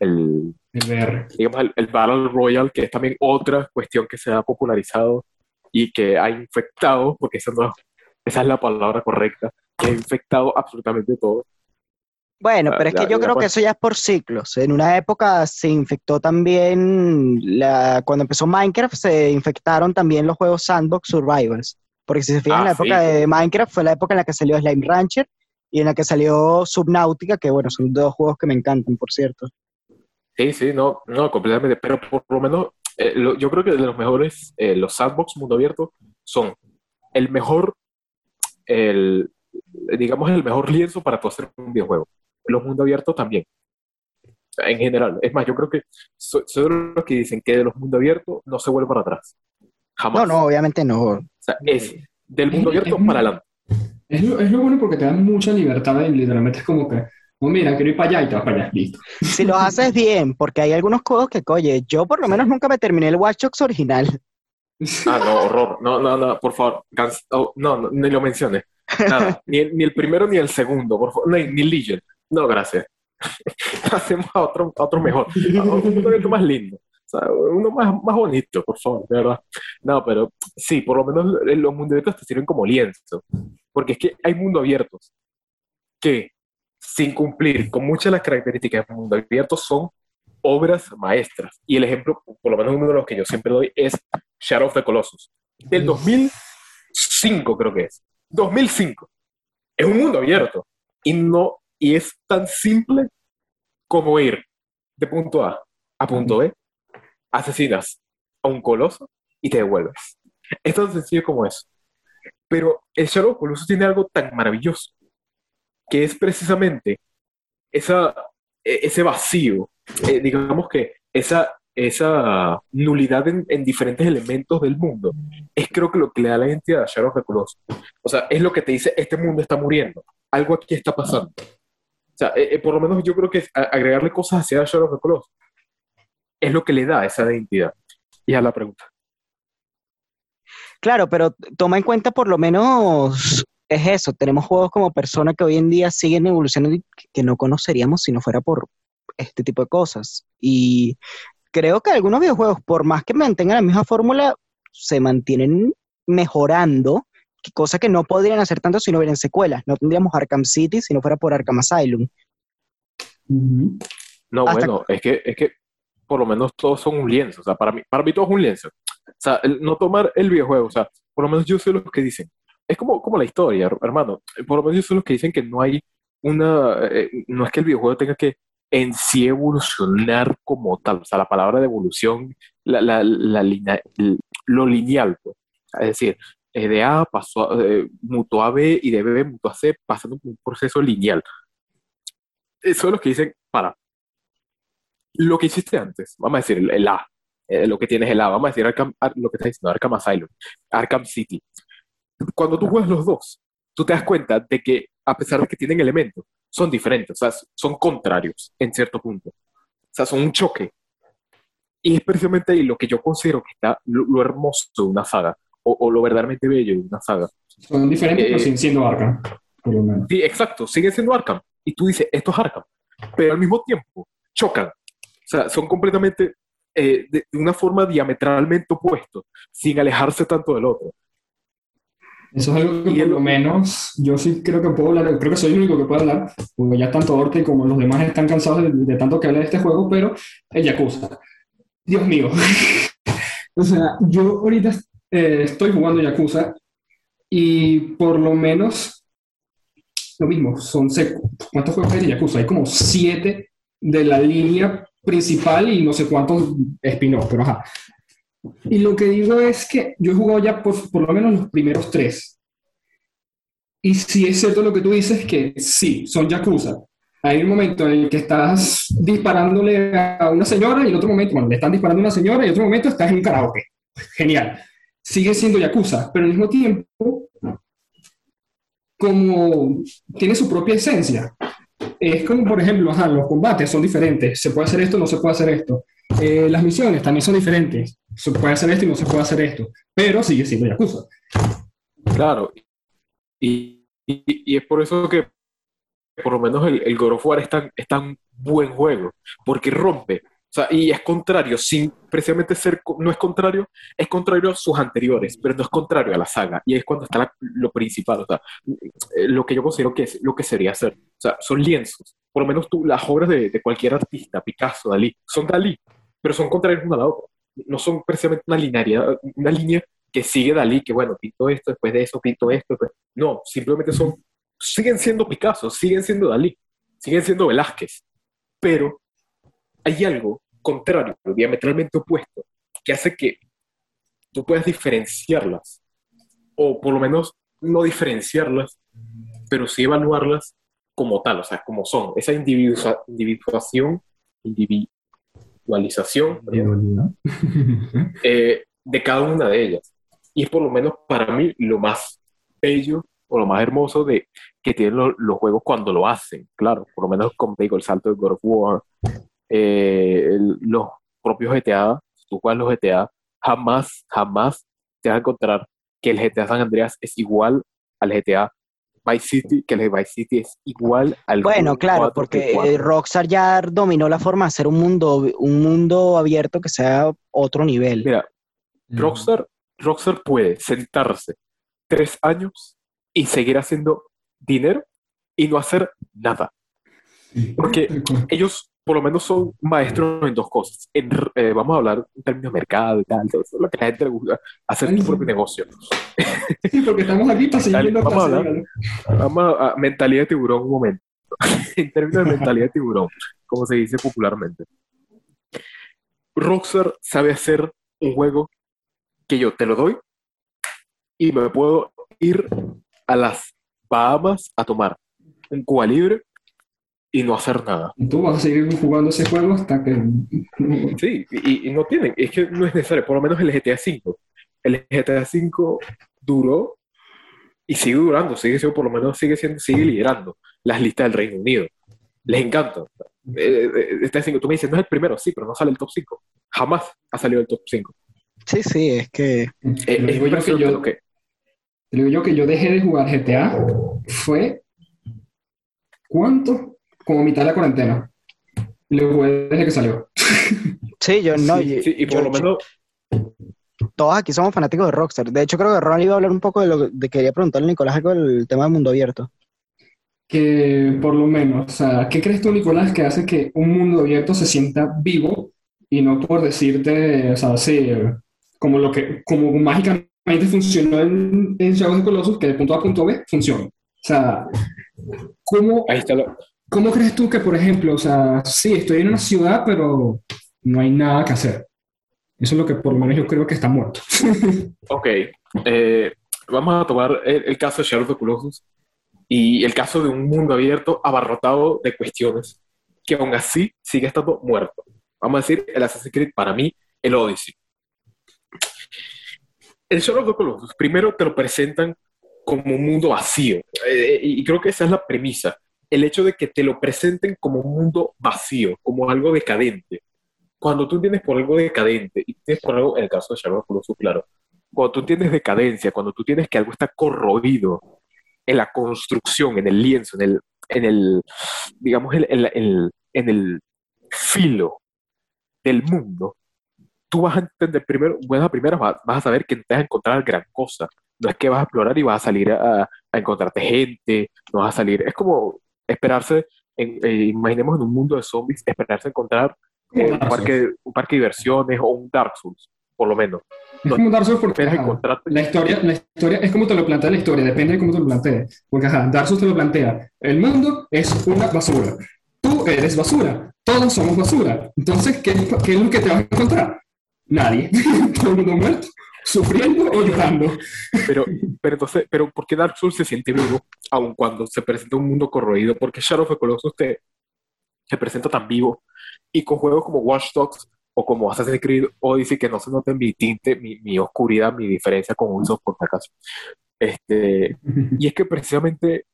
El, El VR. digamos, el, el Battle Royale, que es también otra cuestión que se ha popularizado y que ha infectado, porque esa, no- esa es la palabra correcta, que ha infectado absolutamente todo. Bueno, Ah, pero es ya- que yo creo que eso ya es por ciclos. En una época se infectó también, la, cuando empezó Minecraft, se infectaron también los juegos Sandbox Survivors. Porque si se fijan, Ah, la época sí. de Minecraft fue la época en la que salió Slime Rancher y en la que salió Subnautica, que bueno, son dos juegos que me encantan, por cierto. Sí, sí, no, no, completamente. Pero por lo menos, eh, lo- yo creo que de los mejores, eh, los sandbox mundo abierto son el mejor, el, digamos, el mejor lienzo para tú hacer un videojuego. Los mundo abierto también. En general. Es más, yo creo que soy, soy de los que dicen que de los mundo abierto no se vuelve para atrás. Jamás. No, no, obviamente no. O sea, es del mundo Es- abierto es- para adelante. Es lo, es lo bueno porque te dan mucha libertad y literalmente es como que, oh, mira, quiero ir para allá y te vas para allá, listo. Si lo haces bien, porque hay algunos juegos que, oye, yo por lo menos nunca me terminé el Watch Dogs original. Ah, no, horror. No, no, no, por favor. oh, no, no, ni lo menciones. Nada. Ni, el- ni el primero ni el segundo, por favor. Ni, ni Legion. No, gracias. Hacemos a otro, a otro mejor. A un mundo abierto más lindo. O sea, uno más, más bonito, por favor, de verdad. No, pero sí, por lo menos los mundos abiertos te sirven como lienzo. Porque es que hay mundos abiertos que, sin cumplir con muchas de las características del mundo abierto, son obras maestras. Y el ejemplo, por lo menos uno de los que yo siempre doy, es Shadow of the Colossus. Del 2005, creo que es. 2005. Es un mundo abierto. Y, no, y es tan simple como ir de punto A a punto B, asesinas a un coloso y te devuelves. Es tan sencillo como eso. Pero el Shadow of the Colossus tiene algo tan maravilloso, que es precisamente esa, e- ese vacío, eh, digamos que esa, esa nulidad en, en diferentes elementos del mundo, es creo que lo que le da la identidad a Shadow of the Colossus. O sea, es lo que te dice, este mundo está muriendo, algo aquí está pasando. O sea, eh, eh, por lo menos yo creo que agregarle cosas hacia Shadow of the Colossus es lo que le da esa identidad. Y a la pregunta. Claro, pero toma en cuenta por lo menos es eso. Tenemos juegos como Persona que hoy en día siguen evolucionando y que no conoceríamos si no fuera por este tipo de cosas. Y creo que algunos videojuegos, por más que mantengan la misma fórmula, se mantienen mejorando, cosa que no podrían hacer tanto si no hubieran secuelas. No tendríamos Arkham City si no fuera por Arkham Asylum. No, Hasta- bueno, es que, es que por lo menos todos son un lienzo. O sea, para mí, para mí todo es un lienzo. O sea, el no tomar el videojuego, o sea, por lo menos yo soy los que dicen, es como, como la historia, her- hermano. Por lo menos soy los que dicen que no hay una, eh, no es que el videojuego tenga que en sí evolucionar como tal. O sea, la palabra de evolución, la, la, la lo lineal, pues. Es decir, de A pasó eh, mutó a B y de B mutó a C, pasando por un proceso lineal. Eso son los que dicen, para, lo que hiciste antes, vamos a decir el, A, eh, lo que tienes el A, vamos a decir Arkham- Ar- lo que estás diciendo, Arkham Asylum, Arkham City. Cuando tú juegas los dos, tú te das cuenta de que a pesar de que tienen elementos, son diferentes, o sea, son contrarios en cierto punto. O sea, son un choque. Y es precisamente ahí lo que yo considero que está lo, lo hermoso de una saga, o, o lo verdaderamente bello de una saga. Son diferentes, Eh, pero siguen siendo Arkham, por lo menos. Sí, exacto, sigue siendo Arkham. Y tú dices, esto es Arkham. Pero al mismo tiempo, chocan. O sea, son completamente, eh, de, de una forma diametralmente opuestos, sin alejarse tanto del otro. Eso es algo que por lo menos yo sí creo que puedo hablar, creo que soy el único que puede hablar, porque ya tanto Orte como los demás están cansados de, de tanto que habla de este juego, pero el Yakuza. Dios mío. o sea, yo ahorita eh, estoy jugando Yakuza y por lo menos lo mismo, son ¿cuántos juegos hay de Yakuza? Hay como siete de la línea principal y no sé cuántos spin-off, pero ajá. Y lo que digo es que yo he jugado ya por, por lo menos los primeros tres. Y sí es cierto lo que tú dices, que sí, son Yakuza. Hay un momento en el que estás disparándole a una señora y en otro momento, bueno, le están disparando a una señora y en otro momento estás en karaoke. Genial. Sigue siendo Yakuza, pero al mismo tiempo, como tiene su propia esencia. Es como, por ejemplo, ajá, los combates son diferentes. Se puede hacer esto, no se puede hacer esto. Eh, las misiones también son diferentes. Se puede hacer esto y no se puede hacer esto. Pero sigue siendo Yakuza. Claro. Y, y, y es por eso que por lo menos el, el God of War es tan, es tan buen juego, porque rompe. O sea, y es contrario, sin precisamente ser, no es contrario, es contrario a sus anteriores, pero no es contrario a la saga. Y es cuando está la- lo principal, o sea, eh, lo que yo considero que es lo que sería hacer. O sea, son lienzos. Por lo menos tú, las obras de, de cualquier artista, Picasso, Dalí, son Dalí, pero son contrarios una a la otra. No son precisamente una linearidad, una línea que sigue Dalí, que bueno, pinto esto, después de eso pinto esto. No, simplemente son, siguen siendo Picasso, siguen siendo Dalí, siguen siendo Velázquez, pero hay algo contrario, diametralmente opuesto, que hace que tú puedas diferenciarlas, o por lo menos no diferenciarlas, pero sí evaluarlas como tal, o sea, como son, esa individua- individuación, individualización perdón, eh, de cada una de ellas. Y es por lo menos para mí lo más bello o lo más hermoso de que tienen lo- los juegos cuando lo hacen, claro, por lo menos como te digo, el salto de God of War, eh, el- los propios GTA, si tú juegas los GTA, jamás, jamás te vas a encontrar que el GTA San Andreas es igual al GTA Vice City, que el Vice City es igual al Bueno, claro, 4, porque el 4. eh, Rockstar ya dominó la forma de hacer un mundo, un mundo abierto que sea otro nivel. Mira, Rockstar, Rockstar puede sentarse tres años y seguir haciendo dinero y no hacer nada. Porque ellos por lo menos son maestros en dos cosas. En, eh, vamos a hablar en términos de mercado y tal, todo eso, lo que a la gente le gusta, hacer Ay, tu sí. propio negocio. Sí, porque estamos aquí para seguir viendo vamos a hablar. Vamos a, a mentalidad de tiburón un momento. en términos de mentalidad de tiburón, como se dice popularmente. Rockstar sabe hacer un juego que yo te lo doy y me puedo ir a las Bahamas a tomar un Cuba libre y no hacer nada. Y Tú vas a seguir jugando ese juego hasta que... Sí, y, y no tienen, es que no es necesario, por lo menos el GTA V. El GTA V duró y sigue durando, sigue siendo, por lo menos sigue siendo, sigue liderando las listas del Reino Unido. Les encanta. Eh, eh, Este cinco, tú me dices, no es el primero, sí, pero no sale el top 5. Jamás ha salido el top 5. Sí, sí, es que Eh, es digo yo que yo- lo que... Digo yo que yo dejé de jugar GTA fue. ¿Cuánto? Como mitad de la cuarentena. Y lo jugué desde que salió. sí, yo no, Sí, yo- Sí, y por yo- lo menos, todos aquí somos fanáticos de Rockstar. De hecho, creo que Ron iba a hablar un poco de lo de quería preguntarle a Nicolás algo del tema del mundo abierto. Que por lo menos, o sea, ¿qué crees tú, Nicolás, que hace que un mundo abierto se sienta vivo y no por decirte, o sea, sí, como lo que, como mágicamente funcionó en, en Shadow of the Colossus, que de punto A a punto B funciona? O sea, ¿cómo, ahí está lo... ¿Cómo crees tú que, por ejemplo, o sea, sí, estoy en una ciudad, pero no hay nada que hacer? Eso es lo que por lo menos yo creo que está muerto. Ok, eh, vamos a tomar el, el caso de Shadow of Colossus y el caso de un mundo abierto abarrotado de cuestiones que aún así sigue estando muerto. Vamos a decir, el Assassin's Creed para mí, el Odyssey. El Shadow of the Colossus, primero te lo presentan como un mundo vacío, eh, y creo que esa es la premisa. El hecho de que te lo presenten como un mundo vacío, como algo decadente. Cuando tú entiendes por algo decadente, y tienes por algo, en el caso de the Colossus, claro, cuando tú entiendes decadencia, cuando tú tienes que algo está corroído en la construcción, en el lienzo, en el, en el digamos, en, en- en- en el filo del mundo, tú vas a entender primero, buenas a primeras, vas, vas a saber que te vas a encontrar gran cosa. No es que vas a explorar y vas a salir a, a encontrarte gente, no vas a salir, es como esperarse, en- eh, imaginemos en un mundo de zombies, esperarse encontrar eh, un, parque, un parque de diversiones o un Dark Souls, por lo menos. Es como Dark Souls porque ajá, la historia, la historia es como te lo plantea la historia, depende de cómo te lo plantees. Porque ajá, Dark Souls te lo plantea, el mundo es una basura. Tú eres basura, todos somos basura. Entonces, ¿qué, qué es lo que te vas a encontrar? Nadie. Todo el mundo muerto, sufriendo o llorando. Pero, pero entonces, pero ¿por qué Dark Souls se siente vivo aun cuando se presenta un mundo corroído? Porque Shadow of the Colossus te, se presenta tan vivo y con juegos como Watch Dogs o como Assassin's Creed Odyssey que no se note mi tinte, mi, mi oscuridad, mi diferencia con Ubisoft por si acaso. Este, y es que precisamente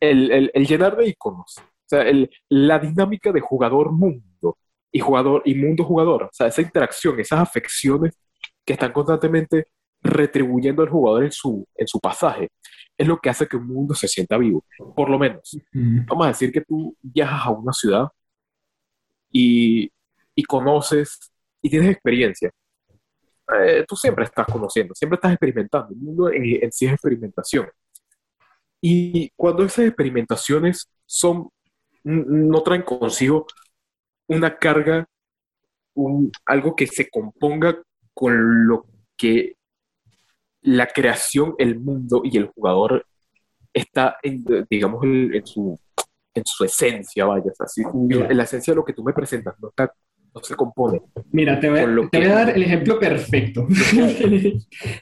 el, el- el llenar de iconos, o sea, el- la dinámica de jugador-mundo y jugador y mundo-jugador, o sea, esa interacción, esas afecciones que están constantemente retribuyendo al jugador en su, en su pasaje, es lo que hace que un mundo se sienta vivo, por lo menos. Mm. Vamos a decir que tú viajas a una ciudad y, y conoces y tienes experiencia. Eh, tú siempre estás conociendo, siempre estás experimentando. El mundo en, en sí es experimentación. Y cuando esas experimentaciones son, no traen consigo una carga, un- algo que se componga con lo que la creación, el mundo y el jugador está, en, digamos, en, su, en su esencia, vaya, así, en la esencia de lo que tú me presentas no, está, no se compone. Mira, te voy, lo te voy a dar el ejemplo perfecto.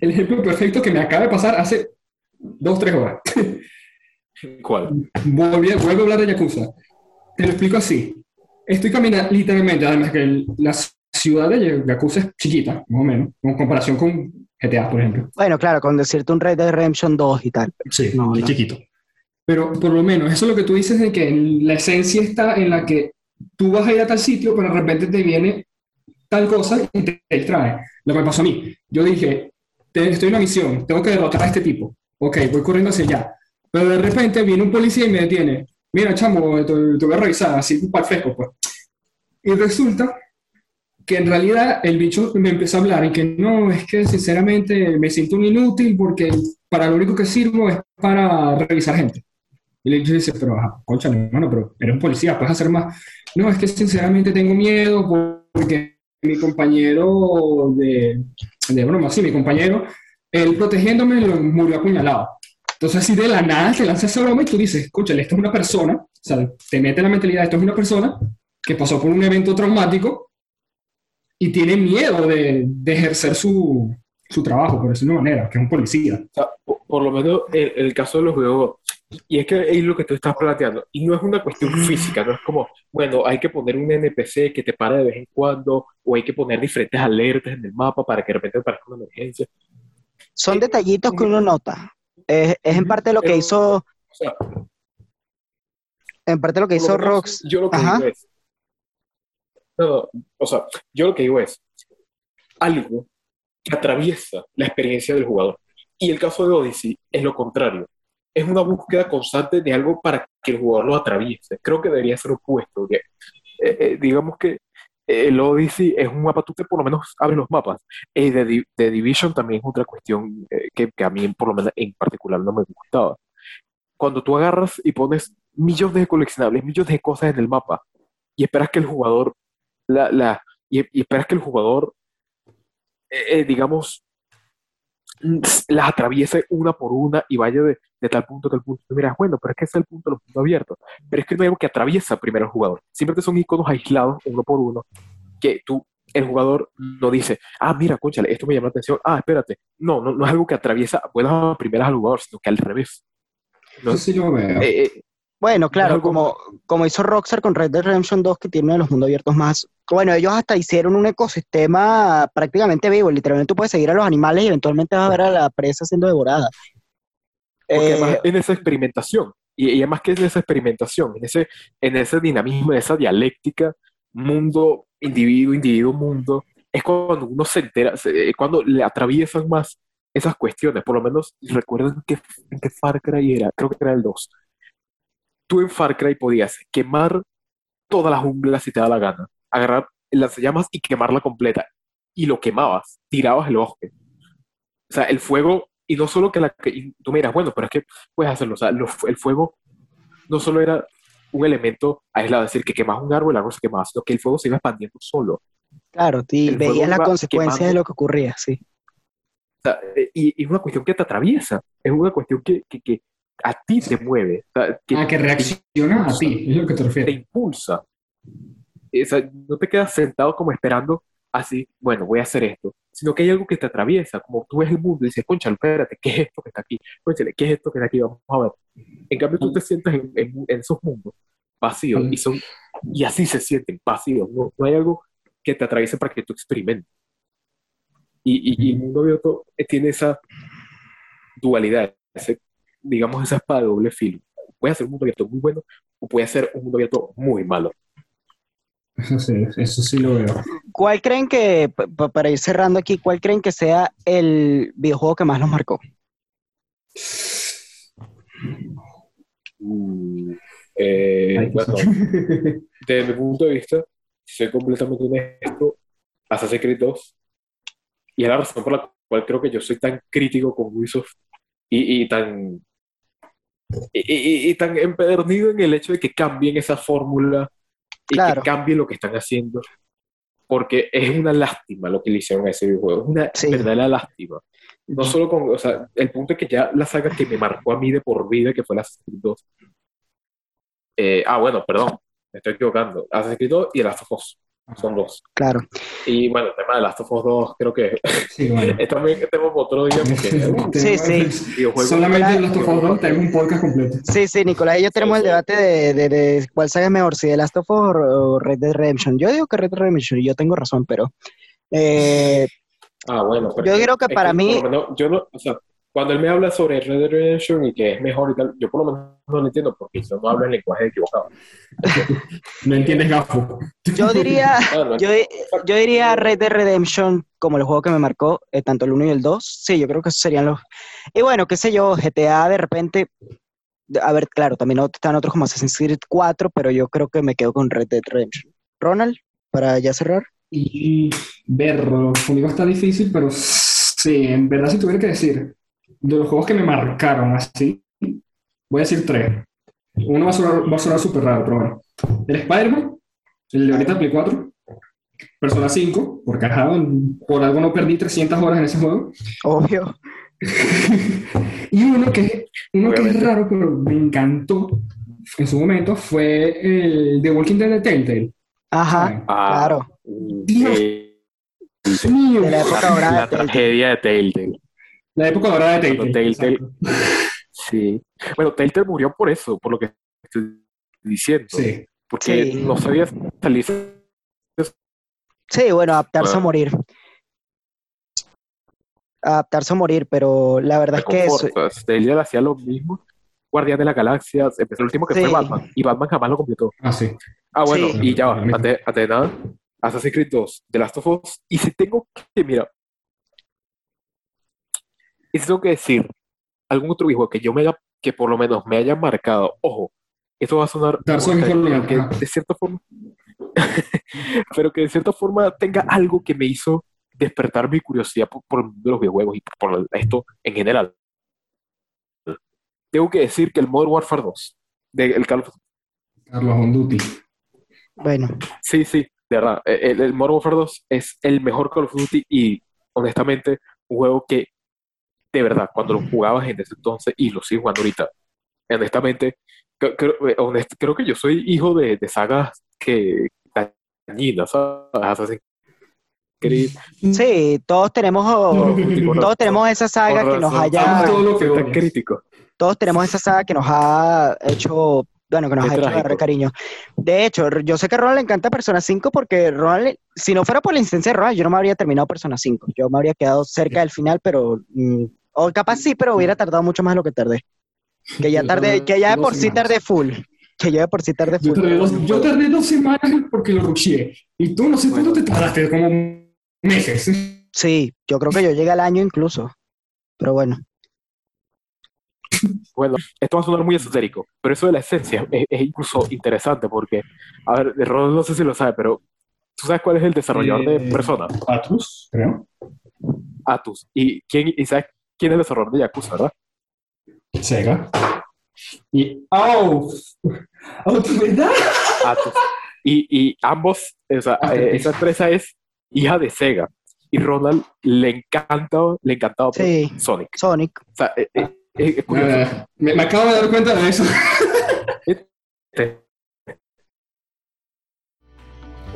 el ejemplo perfecto que me acaba de pasar hace dos, tres horas. ¿Cuál? Volví, vuelvo a hablar de Yakuza. Te lo explico así. Estoy caminando, literalmente, además que el- la ciudad de Yakuza es chiquita, más o menos, en comparación con GTA, por ejemplo. Bueno, claro, con decirte un Red Dead Redemption 2 y tal. Sí, No, es no. chiquito. Pero por lo menos, eso es lo que tú dices de que la esencia está en la que tú vas a ir a tal sitio, pero de repente te viene tal cosa y te distrae. Lo que me pasó a mí. Yo dije, estoy en una misión, tengo que derrotar a este tipo. Ok, voy corriendo hacia allá. Pero de repente viene un policía y me detiene. Mira, chamo, te, te voy a revisar, así para fresco, pues. Y resulta que en realidad el bicho me empezó a hablar y que no, es que sinceramente me siento un inútil porque para lo único que sirvo es para revisar gente. Y el dice, pero, ajá, concha, hermano, pero eres un policía, puedes hacer más. No, es que sinceramente tengo miedo porque mi compañero de, de broma, sí, mi compañero, él protegiéndome lo murió apuñalado. Entonces, así de la nada te lanza esa broma y tú dices, escúchale, esto es una persona, o sea, te mete la mentalidad, esto es una persona que pasó por un evento traumático y tiene miedo de, de ejercer su, su trabajo, por decirlo de una manera, que es un policía. O sea, por, por lo menos el, el caso de los juegos, y es que es lo que tú estás planteando, y no es una cuestión física, no es como, bueno, hay que poner un NPC que te pare de vez en cuando, o hay que poner diferentes alertas en el mapa para que de repente aparezca una emergencia. Son Eh, detallitos que uno nota. Es, es en parte lo que pero- hizo, O sea, en parte lo que hizo Rox. Yo lo que Ajá. digo es, no, no, o sea, yo lo que digo es algo que atraviesa la experiencia del jugador. Y el caso de Odyssey es lo contrario. Es una búsqueda constante de algo para que el jugador lo atraviese. Creo que debería ser opuesto. que, eh, eh, digamos que el Odyssey es un mapa, tú te por lo menos abres los mapas. Eh, de, Di- de Division también es otra cuestión eh, que, que a mí por lo menos en particular no me gustaba. Cuando tú agarras y pones millones de coleccionables, millones de cosas en el mapa y esperas que el jugador la, la, y, y esperas que el jugador eh, eh, digamos las atraviese una por una y vaya de, de tal punto a tal punto. Tú miras, bueno, pero es que ese es el punto de los puntos abiertos. Pero es que no hay algo que atraviesa primero al jugador. Siempre son iconos aislados, uno por uno, que tú, el jugador no dice, ah, mira, conchale, esto me llama la atención. Ah, espérate. No, no, no es algo que atraviesa buenas primeras al jugador, sino que al revés. No, Eso sí lo veo. eh, Bueno, claro, como, como hizo Rockstar con Red Dead Redemption 2, que tiene uno de los mundos abiertos más. Bueno, ellos hasta hicieron un ecosistema prácticamente vivo. Literalmente tú puedes seguir a los animales y eventualmente vas a ver a la presa siendo devorada. Porque Eh, además en esa experimentación, y, y además que en esa experimentación, en ese, en ese dinamismo, en esa dialéctica, mundo, individuo, individuo, mundo, es cuando uno se entera, es cuando le atraviesan más esas cuestiones. Por lo menos recuerden que, qué Far Cry era, creo que era el 2. Tú en Far Cry podías quemar toda la jungla si te da la gana, agarrar las llamas y quemarla completa. Y lo quemabas, tirabas el bosque. O sea, el fuego, y no solo que la que y tú miras, bueno, pero es que puedes hacerlo. O sea, lo- el fuego no solo era un elemento aislado, es decir, que quemas un árbol, el árbol se quemaba, sino que el fuego se iba expandiendo solo. claro, fuego veías las iba consecuencias de lo que ocurría, sí. O sea, eh, y, y es una cuestión que te atraviesa, es una cuestión que, que, que a ti te mueve, o sea, que ah, que reacciona a ti, es lo que te te refieres. impulsa. O sea, no te quedas sentado como esperando así, bueno, voy a hacer esto, sino que hay algo que te atraviesa, como tú ves el mundo y dices, concha, espérate, ¿qué es esto que está aquí? Cónchale, ¿qué es esto que está aquí? Vamos a ver. En cambio, tú te sientas en, en- en esos mundos vacíos y son y así se sienten vacíos, no, no hay algo que te atraviese para que tú experimentes. Y, y- y el mundo abierto eh, tiene esa dualidad, ese, digamos, esa espada de doble filo. Puede ser un mundo abierto muy bueno o puede ser un mundo abierto muy malo. Eso sí, eso sí lo veo. ¿Cuál creen que, pa- pa- para ir cerrando aquí, cuál creen que sea el videojuego que más los marcó? Uh, eh, bueno, desde mi punto de vista, si soy completamente honesto, Assassin's Creed 2, y es la razón por la cual creo que yo soy tan crítico con Ubisoft y, y tan y, y- y tan empedernido en el hecho de que cambien esa fórmula y Claro. que cambien lo que están haciendo, porque es una lástima lo que le hicieron a ese videojuego, es una Sí. verdadera lástima. No solo con, o sea, el punto es que ya la saga que me marcó a mí de por vida, que fue la Creed 2. Eh, ah, bueno, perdón, me estoy equivocando. Assassin's Creed 2 y The Last of Us, son dos. Claro. Y bueno, el tema de Last of Us 2 creo que Sí, bueno. es también que tenemos otro día porque Sí, sí. Solamente en Last of Us 2 tenemos un podcast completo. Sí, sí, Nicolás y yo tenemos Sí, el debate de, de- de cuál saga es mejor, si The Last of Us o Red Dead Redemption. Yo digo que Red Dead Redemption, y yo tengo razón, pero eh, Ah, bueno, pero Yo creo que para mí- por lo menos, yo no, o sea, cuando él me habla sobre Red Dead Redemption y que es mejor y tal, yo por lo menos no lo entiendo porque yo no hablo el lenguaje equivocado. No entiendes gafo. yo diría, no, yo, yo diría Red Dead Redemption como el juego que me marcó, eh, tanto el 1 y el 2. Sí, yo creo que esos serían los... Y bueno, qué sé yo, GTA de repente... A ver, claro, también están otros como Assassin's Creed 4, pero yo creo que me quedo con Red Dead Redemption. Ronald, para ya cerrar. Y verlo, conmigo está difícil, pero sí, en verdad si tuviera que decir, de los juegos que me marcaron así, voy a decir tres. Uno va a sonar, va a sonar súper raro, pero bueno. El Spider-Man, el de ahorita Play 4, Persona 5, porque ajá, por algo no perdí 300 horas en ese juego. Obvio. Y uno que, uno que es raro, pero me encantó en su momento, fue el de Walking Dead de Telltale. Ajá. Ah, claro. Dios. eh, mío, De la época tragedia de Telltale. La época dorada de Telltale. Telltale-. Sí. Bueno, Telltale murió por eso, por lo que estoy diciendo. Sí. Porque Sí. no sabía salir. Sí, bueno, adaptarse a morir. Adaptarse a morir, pero la verdad es que Telltale hacía lo mismo. Guardián de la Galaxia, empezó el último que Sí. fue Batman, y Batman jamás lo completó. Ah, sí. Ah, bueno, Sí. y ya va, antes, antes de nada, Assassin's Creed 2, The Last of Us, y si tengo que, mira, y si tengo que decir algún otro videojuego que yo me haya, que por lo menos me haya marcado, ojo, esto va a sonar que de cierta forma, pero que de cierta forma tenga algo que me hizo despertar mi curiosidad por, por el mundo de los videojuegos y por esto en general. Tengo que decir que el Modern Warfare 2, de, el Call of Carlos on Duty. bueno, Sí, sí, de verdad. El, el Modern Warfare 2 es el mejor Call of Duty y honestamente un juego que de verdad, cuando lo jugabas en ese entonces y lo sigo jugando ahorita, honestamente, creo, creo- eh, honest- creo que yo soy hijo de, de sagas que dañinas, ¿sabes? Assassin's Creed, sí, todos tenemos, todos tenemos esa saga que nos haya, crítico. todos tenemos esa saga que nos ha hecho, bueno, que nos Es ha hecho agarrar cariño. De hecho, yo sé que a Ronald le encanta Persona 5 porque Ronald, si no fuera por la insistencia de Ronald, yo no me habría terminado Persona 5. Yo me habría quedado cerca del final, pero, mm, o capaz sí, pero hubiera tardado mucho más de lo que tardé. Que ya Yo tardé, que ya de por sí tardé full. Que yo de por sí tardé Yo full. tardé, dos, yo tardé dos semanas porque lo rusheé. Y tú no sé cuánto te tardaste, como meses. Sí, yo creo que yo llegué al año incluso. Pero bueno. Bueno, esto va a sonar muy esotérico, pero eso de la esencia es, es incluso interesante porque, a ver, Ron no sé si lo sabe, pero ¿tú sabes cuál es el desarrollador Eh, de Persona? Atlus, creo. Atus. ¿Y, quién, y sabes quién es el desarrollador de Yakuza, verdad? Sega. Y. ¡Oh! ¡Oh, ¿verdad? Atus. Y, y ambos, o sea, Ah, eh, esa empresa es hija de Sega. Y Ronald le encanta, le encantaba Sí, Sonic. Sonic. O sea, eh, eh, es, curioso. Eh, me, me acabo de dar cuenta de eso.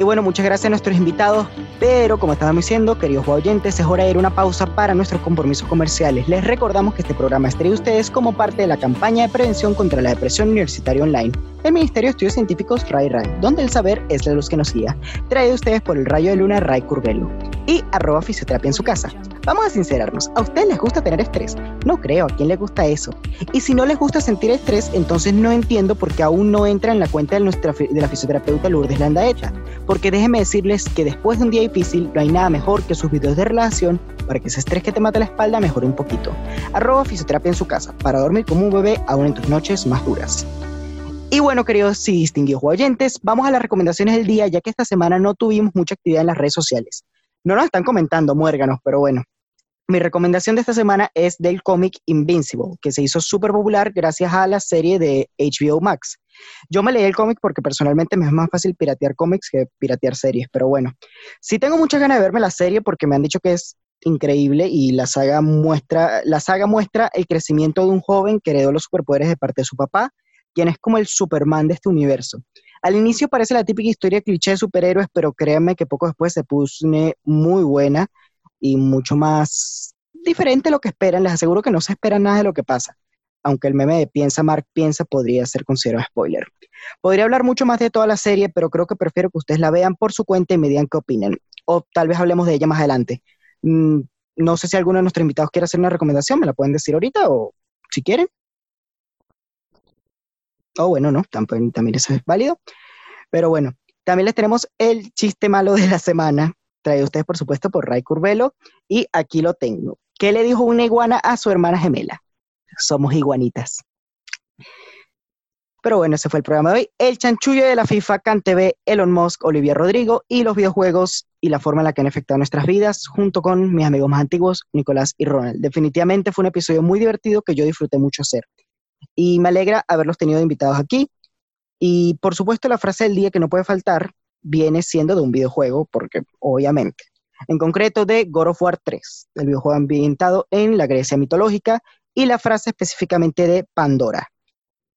Y bueno, muchas gracias a nuestros invitados, pero como estábamos diciendo, queridos oyentes, es hora de ir a una pausa para nuestros compromisos comerciales. Les recordamos que este programa es traído ustedes como parte de la campaña de prevención contra la depresión universitaria online. El Ministerio de Estudios Científicos RAI RAI, donde el saber es la luz que nos guía. Traído ustedes por el rayo de luna RAI Curvelo y arroba fisioterapia en su casa. Vamos a sincerarnos, ¿a ustedes les gusta tener estrés? No creo, ¿a quién le gusta eso? Y si no les gusta sentir estrés, entonces no entiendo por qué aún no entra en la cuenta de, nuestra, de la fisioterapeuta Lourdes Landaeta. Porque déjenme decirles que después de un día difícil no hay nada mejor que sus videos de relación para que ese estrés que te mata la espalda mejore un poquito. Arroba fisioterapia en su casa, para dormir como un bebé aún en tus noches más duras. Y bueno, queridos y distinguidos oyentes, vamos a las recomendaciones del día, ya que esta semana no tuvimos mucha actividad en las redes sociales. No nos están comentando, muérganos, pero bueno. Mi recomendación de esta semana es del cómic Invincible, que se hizo súper popular gracias a la serie de HBO Max. Yo me leí el cómic porque personalmente me es más fácil piratear cómics que piratear series, pero bueno, sí tengo muchas ganas de verme la serie porque me han dicho que es increíble y la saga muestra, la saga muestra el crecimiento de un joven que heredó los superpoderes de parte de su papá, quien es como el Superman de este universo. Al inicio parece la típica historia cliché de superhéroes, pero créanme que poco después se puso muy buena y mucho más diferente a lo que esperan. Les aseguro que no se espera nada de lo que pasa. Aunque el meme de piensa Mark piensa podría ser considerado spoiler. Podría hablar mucho más de toda la serie, pero creo que prefiero que ustedes la vean por su cuenta y me digan qué opinen. O tal vez hablemos de ella más adelante. Mm, no sé si alguno de nuestros invitados quiere hacer una recomendación, me la pueden decir ahorita o si quieren. O bueno, no, también, también eso es válido. Pero bueno, también les tenemos el chiste malo de la semana, traído ustedes por supuesto por Ray Curvelo, y aquí lo tengo. ¿Qué le dijo una iguana a su hermana gemela? Somos iguanitas. Pero bueno, ese fue el programa de hoy. El chanchullo de la FIFA, CanTV, Elon Musk, Olivia Rodrigo y los videojuegos y la forma en la que han afectado nuestras vidas, junto con mis amigos más antiguos, Nicolás y Ronald. Definitivamente fue un episodio muy divertido que yo disfruté mucho hacer. Y me alegra haberlos tenido invitados aquí. Y por supuesto, la frase del día que no puede faltar viene siendo de un videojuego, porque obviamente. En concreto de God of War 3, el videojuego ambientado en la Grecia mitológica, y la frase específicamente de Pandora.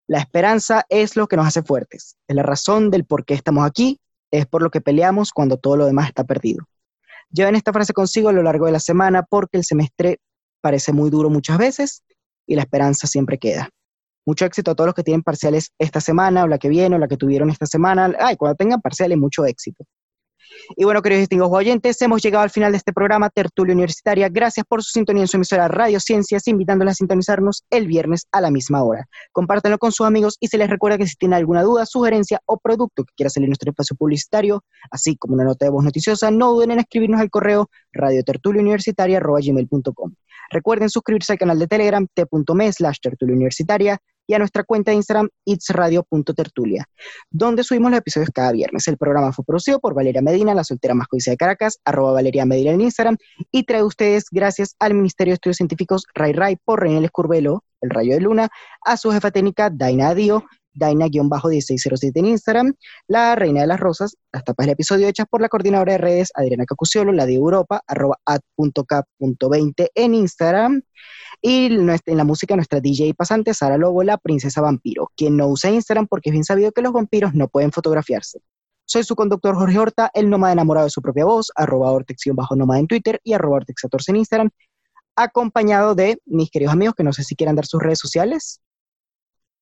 La esperanza es lo que nos hace fuertes, es la razón del por qué estamos aquí, es por lo que peleamos cuando todo lo demás está perdido. Lleven esta frase consigo a lo largo de la semana porque el semestre parece muy duro muchas veces y la esperanza siempre queda. Mucho éxito a todos los que tienen parciales esta semana o la que viene o la que tuvieron esta semana. Ay, cuando tengan parciales, mucho éxito. Y bueno, queridos distinguidos oyentes, hemos llegado al final de este programa Tertulia Universitaria. Gracias por su sintonía en su emisora Radio Ciencias, invitándoles a sintonizarnos el viernes a la misma hora. Compártanlo con sus amigos y se les recuerda que si tienen alguna duda, sugerencia o producto que quiera salir en nuestro espacio publicitario, así como una nota de voz noticiosa, no duden en escribirnos al correo radiotertuliauniversitaria.gmail.com. Recuerden suscribirse al canal de Telegram t.me slash tertulia universitaria y a nuestra cuenta de Instagram itsradio.tertulia, donde subimos los episodios cada viernes. El programa fue producido por Valeria Medina, la soltera más codiciada de Caracas, arroba Valeria Medina en Instagram, y trae ustedes gracias al Ministerio de Estudios Científicos Ray Ray por René Escurbelo, el rayo de luna, a su jefa técnica Daina Dio, Daina-1607 en Instagram, La Reina de las Rosas, las tapas del episodio hechas por la coordinadora de redes Adriana Cacuciolo, la de Europa, arroba at.cap.20 en Instagram, y en la música, nuestra DJ pasante, Sara Lobo, la princesa vampiro, quien no usa Instagram porque es bien sabido que los vampiros no pueden fotografiarse. Soy su conductor Jorge Horta, el nómada enamorado de su propia voz, arroba bajo nómada en Twitter y arroba ortex14 en Instagram, acompañado de mis queridos amigos que no sé si quieran dar sus redes sociales.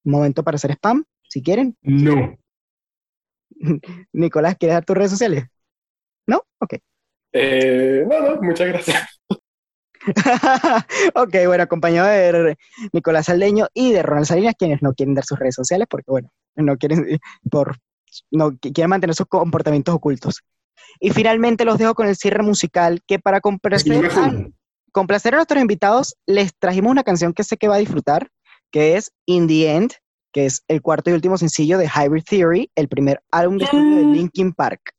Momento para hacer spam, si quieren. No. Nicolás, ¿quieres dar tus redes sociales? ¿No? Ok. Eh, no, no, muchas gracias. ok, bueno, acompañado de Nicolás Aldeño y de Ronald Salinas, quienes no quieren dar sus redes sociales porque, bueno, no quieren, por, no quieren mantener sus comportamientos ocultos. Y finalmente los dejo con el cierre musical que para complacer a, complacer a nuestros invitados les trajimos una canción que sé que va a disfrutar, que es In the End, que es el cuarto y último sencillo de Hybrid Theory, el primer álbum de estudio de Linkin Park.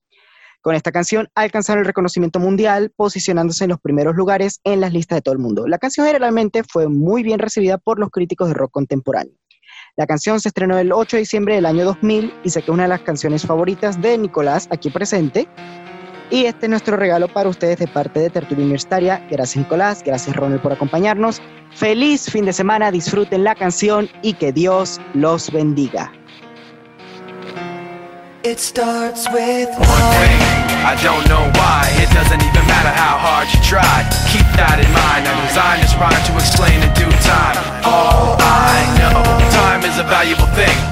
Con esta canción alcanzaron el reconocimiento mundial, posicionándose en los primeros lugares en las listas de todo el mundo. La canción generalmente fue muy bien recibida por los críticos de rock contemporáneo. La canción se estrenó el 8 de diciembre del año 2000 y sé que es una de las canciones favoritas de Nicolás aquí presente. Y este es nuestro regalo para ustedes de parte de Tertulia Universitaria. Gracias Nicolás, gracias Ronald por acompañarnos. Feliz fin de semana, disfruten la canción y que Dios los bendiga. It starts with one thing. I don't know why. It doesn't even matter how hard you try. Keep that in mind. I designed this rhyme to explain in due time. All I know, time is a valuable thing.